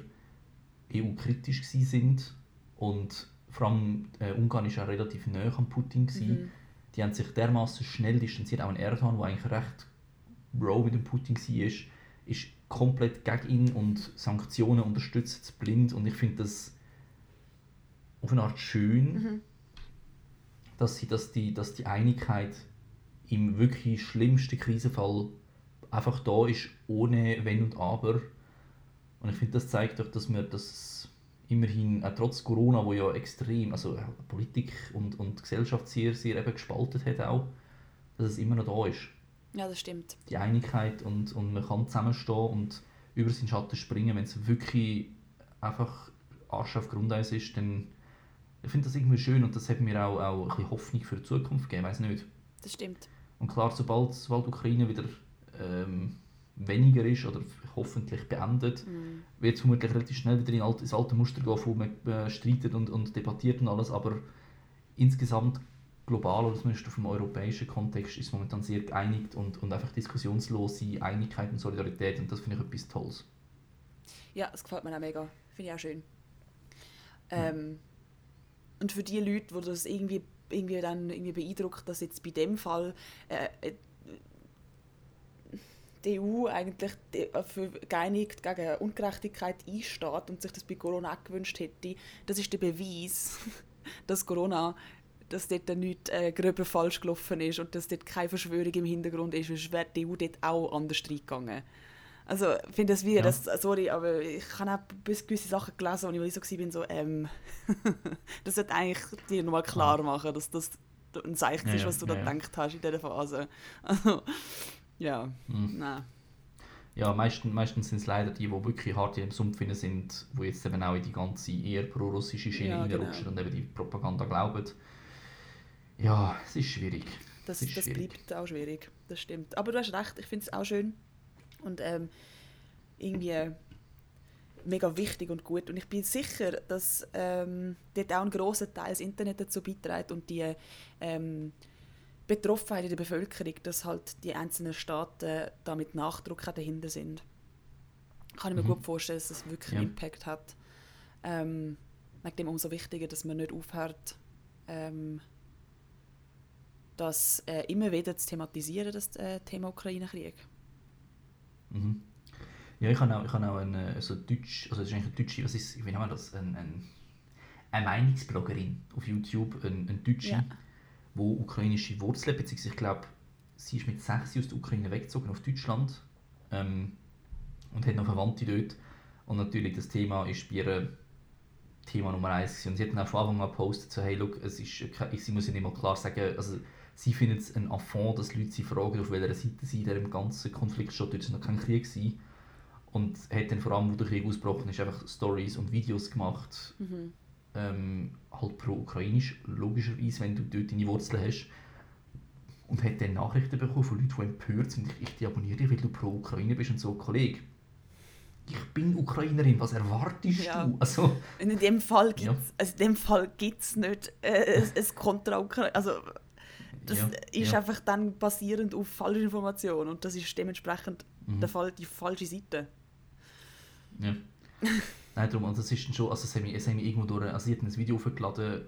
EU-kritisch sind und vor allem äh, Ungarn ist auch relativ nah an Putin gsi. Mhm. Die haben sich dermaßen schnell distanziert, auch ein Erdogan, der eigentlich recht bro mit dem Putin war, ist komplett gegen ihn und Sanktionen unterstützt es blind und ich finde das auf eine Art schön, mhm. dass, sie, dass, die, dass die Einigkeit im wirklich schlimmsten Krisenfall einfach da ist, ohne Wenn und Aber. Und ich finde, das zeigt doch, dass wir das immerhin, auch trotz Corona, wo ja extrem, also Politik und, und Gesellschaft sehr, sehr eben gespalten hat auch, dass es immer noch da ist. Ja, das stimmt. Die Einigkeit und, und man kann zusammenstehen und über seinen Schatten springen, wenn es wirklich einfach Arsch auf Grundeis ist, dann ich finde das irgendwie schön und das hat mir auch, auch ein bisschen Hoffnung für die Zukunft gegeben, weiß nicht. Das stimmt. Und klar, sobald, sobald Ukraine wieder ähm, weniger ist oder hoffentlich beendet, mm. wird es vermutlich relativ schnell wieder in alt, ins alte Muster gehen, wo man äh, streitet und, und debattiert und alles, aber insgesamt global oder zumindest auf dem europäischen Kontext ist momentan sehr geeinigt und, und einfach diskussionslose Einigkeit und Solidarität und das finde ich etwas Tolles. Ja, das gefällt mir auch mega. Finde ich auch schön. Ähm, und für die Leute, die das irgendwie, irgendwie dann irgendwie beeindruckt, dass jetzt bei dem Fall äh, äh die EU eigentlich für geeinigt gegen Ungerechtigkeit einsteht und sich das bei Corona auch gewünscht hätte, das ist der Beweis, [LAUGHS] dass Corona dass dort nichts äh, gröber falsch gelaufen ist und dass dort keine Verschwörung im Hintergrund ist, sonst wäre die EU dort auch anders reingegangen. Also ich finde das wie, ja. das, sorry, aber ich habe auch gewisse Sachen gelesen, wo ich so war, so, ähm, [LAUGHS] das sollte eigentlich dir nochmal klar machen, dass das ein Zeichen ja, ist, was du ja, da gedacht hast in dieser Phase. [LAUGHS] Also, ja, mhm. nein. Ja, meistens, meistens sind es leider die, die wirklich hart im Sumpf sind, die jetzt eben auch in die ganze eher pro-russische Schiene ja, genau. und eben die Propaganda glauben. Ja, es ist schwierig. Das, ist das schwierig. bleibt auch schwierig, das stimmt. Aber du hast recht, ich finde es auch schön und ähm, irgendwie mega wichtig und gut. Und ich bin sicher, dass ähm, dort auch ein grosser Teil des Internet dazu beiträgt und die ähm, Betroffenheit in der Bevölkerung, dass halt die einzelnen Staaten da mit Nachdruck dahinter sind. Kann ich mir mhm. gut vorstellen, dass das wirklich ja. einen Impact hat. Ähm, wegen dem umso wichtiger, dass man nicht aufhört, ähm, das äh, immer wieder zu thematisieren, das äh, Thema Ukraine-Krieg. Mhm. Ja, ich habe auch, ich habe auch eine, so Deutsch, also das ist eigentlich eine Deutsche, was ist, wie nennt man das, ein, ein, eine Meinungsbloggerin auf YouTube, eine, eine Deutsche, ja. Wo ukrainische Wurzeln, beziehungsweise ich glaube, sie ist mit sechs aus der Ukraine weggezogen auf Deutschland ähm, und hat noch Verwandte dort und natürlich das Thema ist bei ihr Thema Nummer eins und sie hat dann auch von Anfang an gepostet, so hey, look, es ist, sie muss nicht mal klar sagen, also Sie finden es ein Affront, dass Leute sie fragen, auf welcher Seite sie in diesem ganzen Konflikt steht. Dort noch kein Krieg. Gewesen. Und hat dann vor allem, wo der Krieg ausgebrochen ist, einfach Stories und Videos gemacht. Mhm. Ähm, halt pro-ukrainisch, logischerweise, wenn du dort deine Wurzeln hast. Und hat dann Nachrichten bekommen von Leuten, die empört sind. Ich, ich abonniere dich, weil du pro-Ukraine bist und so, Kollege ich bin Ukrainerin, was erwartest ja. du? Also, in dem Fall gibt es ja. also nicht äh, ein, ein Kontra-Ukraine. Also, das ja, ist ja. einfach dann basierend auf falsche Informationen und das ist dementsprechend mhm. der Fall, die falsche Seite. Ja. [LAUGHS] Nein, darum, also das ist schon, also es haben wir, haben irgendwo durch, also sie hat ein Video hochgeladen,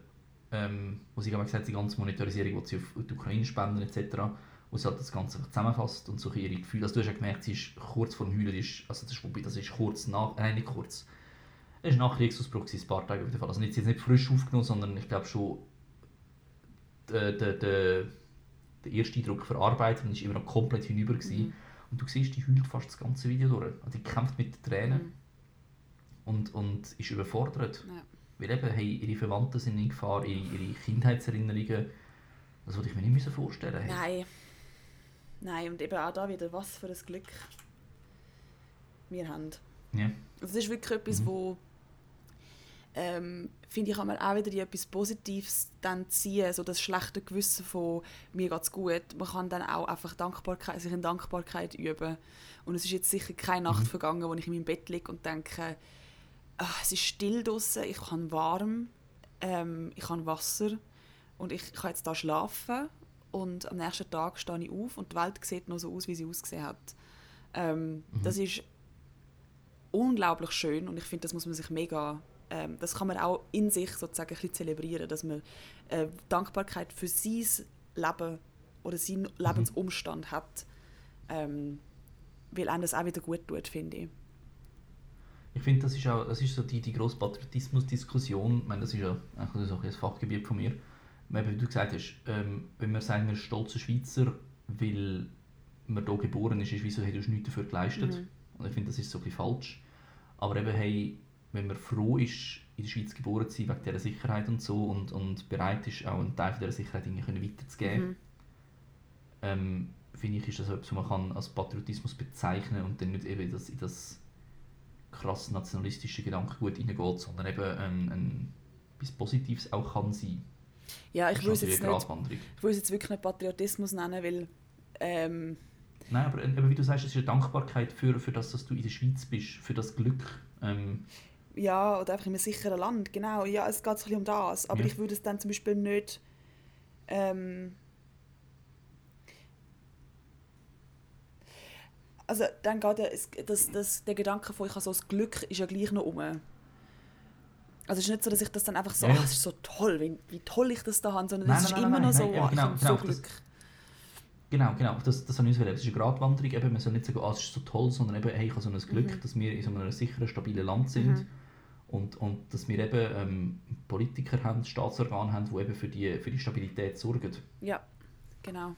ähm, wo sie gesagt hat, die ganze Monetarisierung, die sie auf die Ukraine spenden etc., wo sie halt das Ganze zusammenfasst und so ihre Gefühle, also du hast ja gemerkt, sie ist kurz vor dem Heulen, ist, also das ist, das ist kurz nach, nein, nicht kurz, es ist nach Kriegsausbruch, ein paar Tage auf jeden Fall, also nicht, sie ist nicht frisch aufgenommen, sondern ich glaube schon der, der, der, der erste Eindruck verarbeitet und ist immer noch komplett hinüber. Mhm. Und du siehst, die heult fast das ganze Video durch. Also die kämpft mit den Tränen mhm. Und, und ist überfordert. Ja. Weil eben, hey, ihre Verwandten sind in Gefahr, ihre, ihre Kindheitserinnerungen. Das würde ich mir nicht vorstellen. Hey. Nein. Nein, und eben auch da wieder, was für ein Glück wir haben. Ja. Das ist wirklich etwas, mhm. wo ähm, finde ich, kann man auch wieder etwas Positives dann ziehen, so das schlechte Gewissen von «mir geht's gut». Man kann dann auch einfach Dankbarkeit, sich in Dankbarkeit üben. Und es ist jetzt sicher keine Nacht mhm. vergangen, wo ich in meinem Bett liege und denke, ach, es ist still draußen, ich kann warm, ähm, ich habe Wasser und ich kann jetzt da schlafen und am nächsten Tag stehe ich auf und die Welt sieht noch so aus, wie sie ausgesehen hat. Ähm, mhm. Das ist unglaublich schön und ich finde, das muss man sich mega ähm, das kann man auch in sich sozusagen ein bisschen zelebrieren, dass man äh, Dankbarkeit für sein Leben oder seinen mhm. Lebensumstand hat. Ähm, weil einem das auch wieder gut tut, finde ich. Ich finde, das ist auch das ist so die, die grosse Patriotismus-Diskussion. Ich meine, das ist ja eigentlich so ein Fachgebiet von mir. Wie du gesagt hast, ähm, wenn wir sagen, wir sind stolze Schweizer, weil man hier geboren ist, ist wieso hey, du nichts dafür geleistet. Mhm. Und ich finde, das ist so ein bisschen falsch. Aber eben, hey, wenn man froh ist, in der Schweiz geboren zu sein, wegen dieser Sicherheit und so, und, und bereit ist, auch einen Teil dieser Sicherheit irgendwie weiterzugeben, mhm. ähm, finde ich, ist das etwas, was man kann als Patriotismus bezeichnen und dann nicht eben das, in das krass nationalistische Gedankengut hineingeht, sondern eben ein, ein, etwas Positives auch kann sein. Ja, ich würde es jetzt, jetzt wirklich nicht Patriotismus nennen, weil... Ähm, Nein, aber, aber wie du sagst, es ist eine Dankbarkeit für, für das, dass du in der Schweiz bist, für das Glück. Ähm, ja, oder einfach in einem sicheren Land, genau. Ja, es geht so ein bisschen um das. Aber ja. ich würde es dann zum Beispiel nicht... Ähm, also dann geht der, das, das, der Gedanke von, ich habe so das Glück, ist ja gleich noch um. Also es ist nicht so, dass ich das dann einfach so, ja. oh, es ist so toll, wie, wie toll ich das da habe, sondern es ist nein, immer nein, noch so, nein, oh, genau, ich habe genau, so Glück. Das, genau, genau, das, das habe ich Es ist eine Gratwanderung, eben, man soll nicht sagen, oh, es ist so toll, sondern eben, hey, ich habe so ein Glück, mhm. dass wir in so einem sicheren, stabilen Land sind mhm. und, und dass wir eben ähm, Politiker haben, Staatsorgane haben, die eben für die, für die Stabilität sorgen. Ja, genau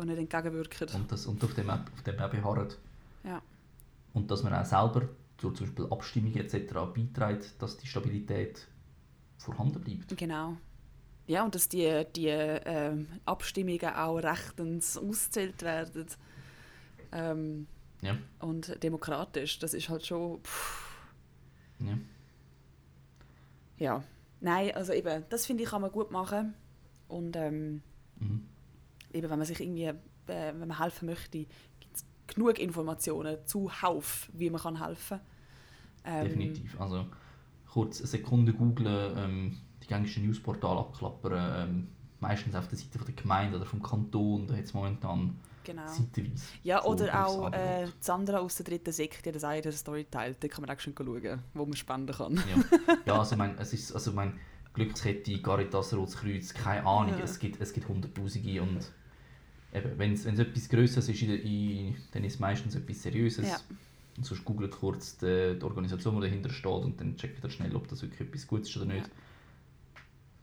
und nicht entgegenwirken. Und, das, und auf dem, auf dem auch beharren. Ja. Und dass man auch selber durch zum Beispiel Abstimmungen etc. beiträgt, dass die Stabilität vorhanden bleibt. Genau. Ja, und dass die, die ähm, Abstimmungen auch rechtens ausgezählt werden. Ähm, ja. Und demokratisch. Das ist halt schon. Pff. Ja. Ja. Nein, also eben, das finde ich, kann man gut machen. Und ähm, mhm eben, wenn man sich irgendwie, äh, wenn man helfen möchte, gibt es genug Informationen zuhauf, wie man kann helfen kann. Ähm, Definitiv. Also kurz eine Sekunde googlen, ähm, die gängigsten Newsportale abklappern, ähm, meistens auf der Seite von der Gemeinde oder vom Kanton, da hat es momentan genau. seitenweise. Ja, oder auch äh, Sandra aus der dritten Sekte, die das auch in der Story teilt, da kann man auch schon schauen, wo man spenden kann. ja, ja also, mein, es ist, also mein Glückskette, Caritas, Rotes Kreuz, keine Ahnung, ja. es, gibt, es gibt Hunderttausende und wenn es etwas Größeres ist, in, in, dann ist es meistens etwas Seriöses. Ja. Und sonst googelt kurz die, die, Organisation, die dahinter steht und dann checkt ihr schnell, ob das wirklich etwas Gutes ist oder nicht.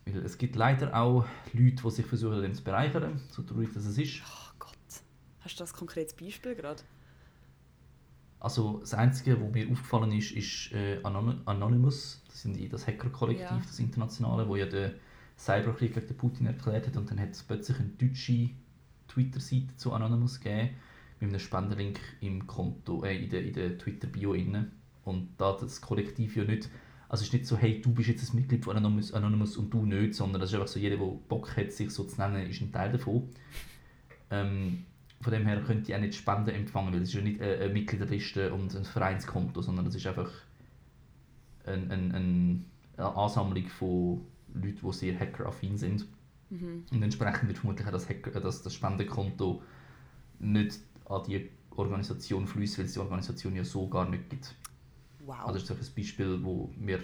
Ja. Weil es gibt leider auch Leute, die sich versuchen, dem zu bereichern, so traurig das es ist. Oh Gott. Hast du das ein konkretes Beispiel gerade? Also das Einzige, was mir aufgefallen ist, ist äh, Anonymous. Das sind das Hacker-Kollektiv, ja. das internationale, wo ja den Cyberkrieg gegen Putin erklärt hat und dann hat es plötzlich eine deutsche Twitter-Seite zu Anonymous gegeben, mit einem Spendenlink im Konto, äh, in der, in der Twitter-Bio. Und da das Kollektiv ja nicht, also es ist nicht so, hey, du bist jetzt ein Mitglied von Anonymous, Anonymous und du nicht, sondern das ist einfach so, jeder, der Bock hat, sich so zu nennen, ist ein Teil davon. Ähm, von dem her könnt ihr auch nicht Spenden empfangen, weil es ist ja nicht eine, eine Mitgliederliste und ein Vereinskonto, sondern es ist einfach ein, ein, ein, eine Ansammlung von Leuten, die sehr hackeraffin sind. Mhm. Und entsprechend wird vermutlich auch das, äh, das, das Spendenkonto nicht an die Organisation fließen, weil es die Organisation ja so gar nicht gibt. Wow. Also das ist ein Beispiel, wo mir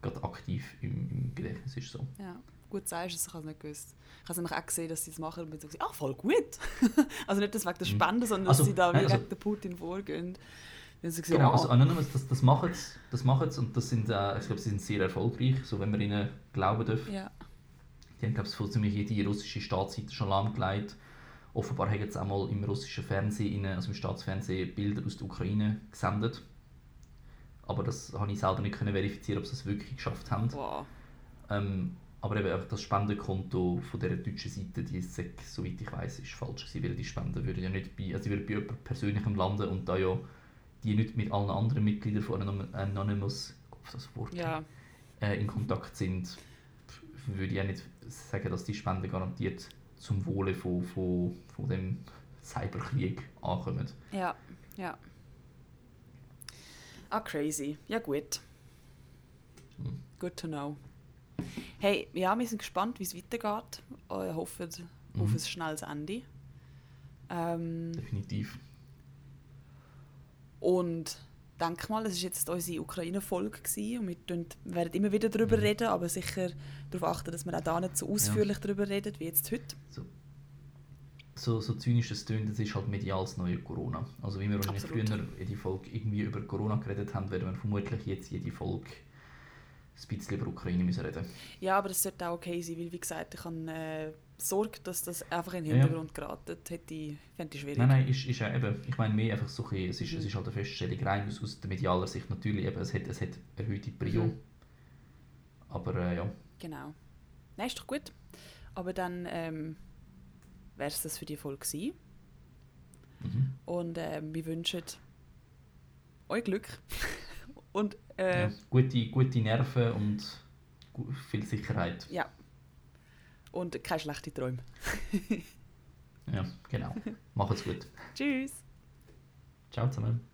gerade aktiv im, im, Gedächtnis ist. So. Ja, gut sagst du, ich habe es nicht gewusst. Ich habe nämlich auch gesehen, dass sie das machen und bin so, ah, voll gut. [LAUGHS] also nicht das wegen der mhm. Spende, sondern also, dass sie da nein, also, gegen Putin vorgehen. Genau, also Anonymous, das, das machen sie, das und das sind, äh, ich glaube, sie sind sehr erfolgreich, so wenn man ihnen glauben darf. Ja. Haben, glaube ich, ziemlich jede russische Staatsseite schon lahmgelegt. Offenbar haben sie auch mal im russischen Fernsehen, also im Staatsfernsehen, Bilder aus der Ukraine gesendet. Aber das habe ich selber nicht können verifizieren, ob sie es wirklich geschafft haben. Wow. Ähm, aber eben das Spendenkonto von dieser deutschen Seite, die ist, soweit ich weiß, ist falsch gewesen, weil die Spenden würden ja nicht bei, also würden bei jemandem persönlichem landen und da ja die nicht mit allen anderen Mitgliedern von Anonymous, das Wort, ja. äh, in Kontakt sind, würde ich ja nicht sagen, dass die Spenden garantiert zum Wohle von, von, von dem Cyberkrieg ankommen. Ja, ja. Ah, crazy. Ja, gut. Hm. Good to know. Hey, ja, wir sind gespannt, wie es weitergeht. Ich hoffe mhm. auf ein schnelles Ende. Ähm, Definitiv. Und denke mal, es war jetzt unsere Ukraine-Folge und wir werden immer wieder darüber mhm. reden, aber sicher darauf achten, dass wir auch da nicht so ausführlich ja. darüber reden, wie jetzt heute. So. so, so zynisch es klingt, das ist halt mediales neue Corona. Also wie wir wahrscheinlich früher die Folge irgendwie über Corona geredet haben, werden wir vermutlich jetzt jede Folge ein bisschen über Ukraine müssen reden. Ja, aber das sollte auch okay sein, weil wie gesagt, ich habe äh, Sorge, dass das einfach in den Ja, ja. Hintergrund geratet. Hätte fände ich schwierig. Nein, nein, ist, ist ja eben, ich meine mehr einfach so es ist, Mhm. es ist halt eine Feststellung rein aus, aus der medialer Sicht natürlich, eben, es hat, es hat erhöhte Prio. Mhm. Aber äh, ja, Genau. Nein, ist doch gut. Aber dann ähm, wäre es das für die Folge gewesen. mhm. Und ähm, wir wünschen euch Glück. [LAUGHS] Und äh, ja. Gute, gute Nerven und viel Sicherheit. ja. Und keine schlechten Träume. [LAUGHS] Ja, genau. Macht's gut. [LAUGHS] Tschüss. Ciao zusammen.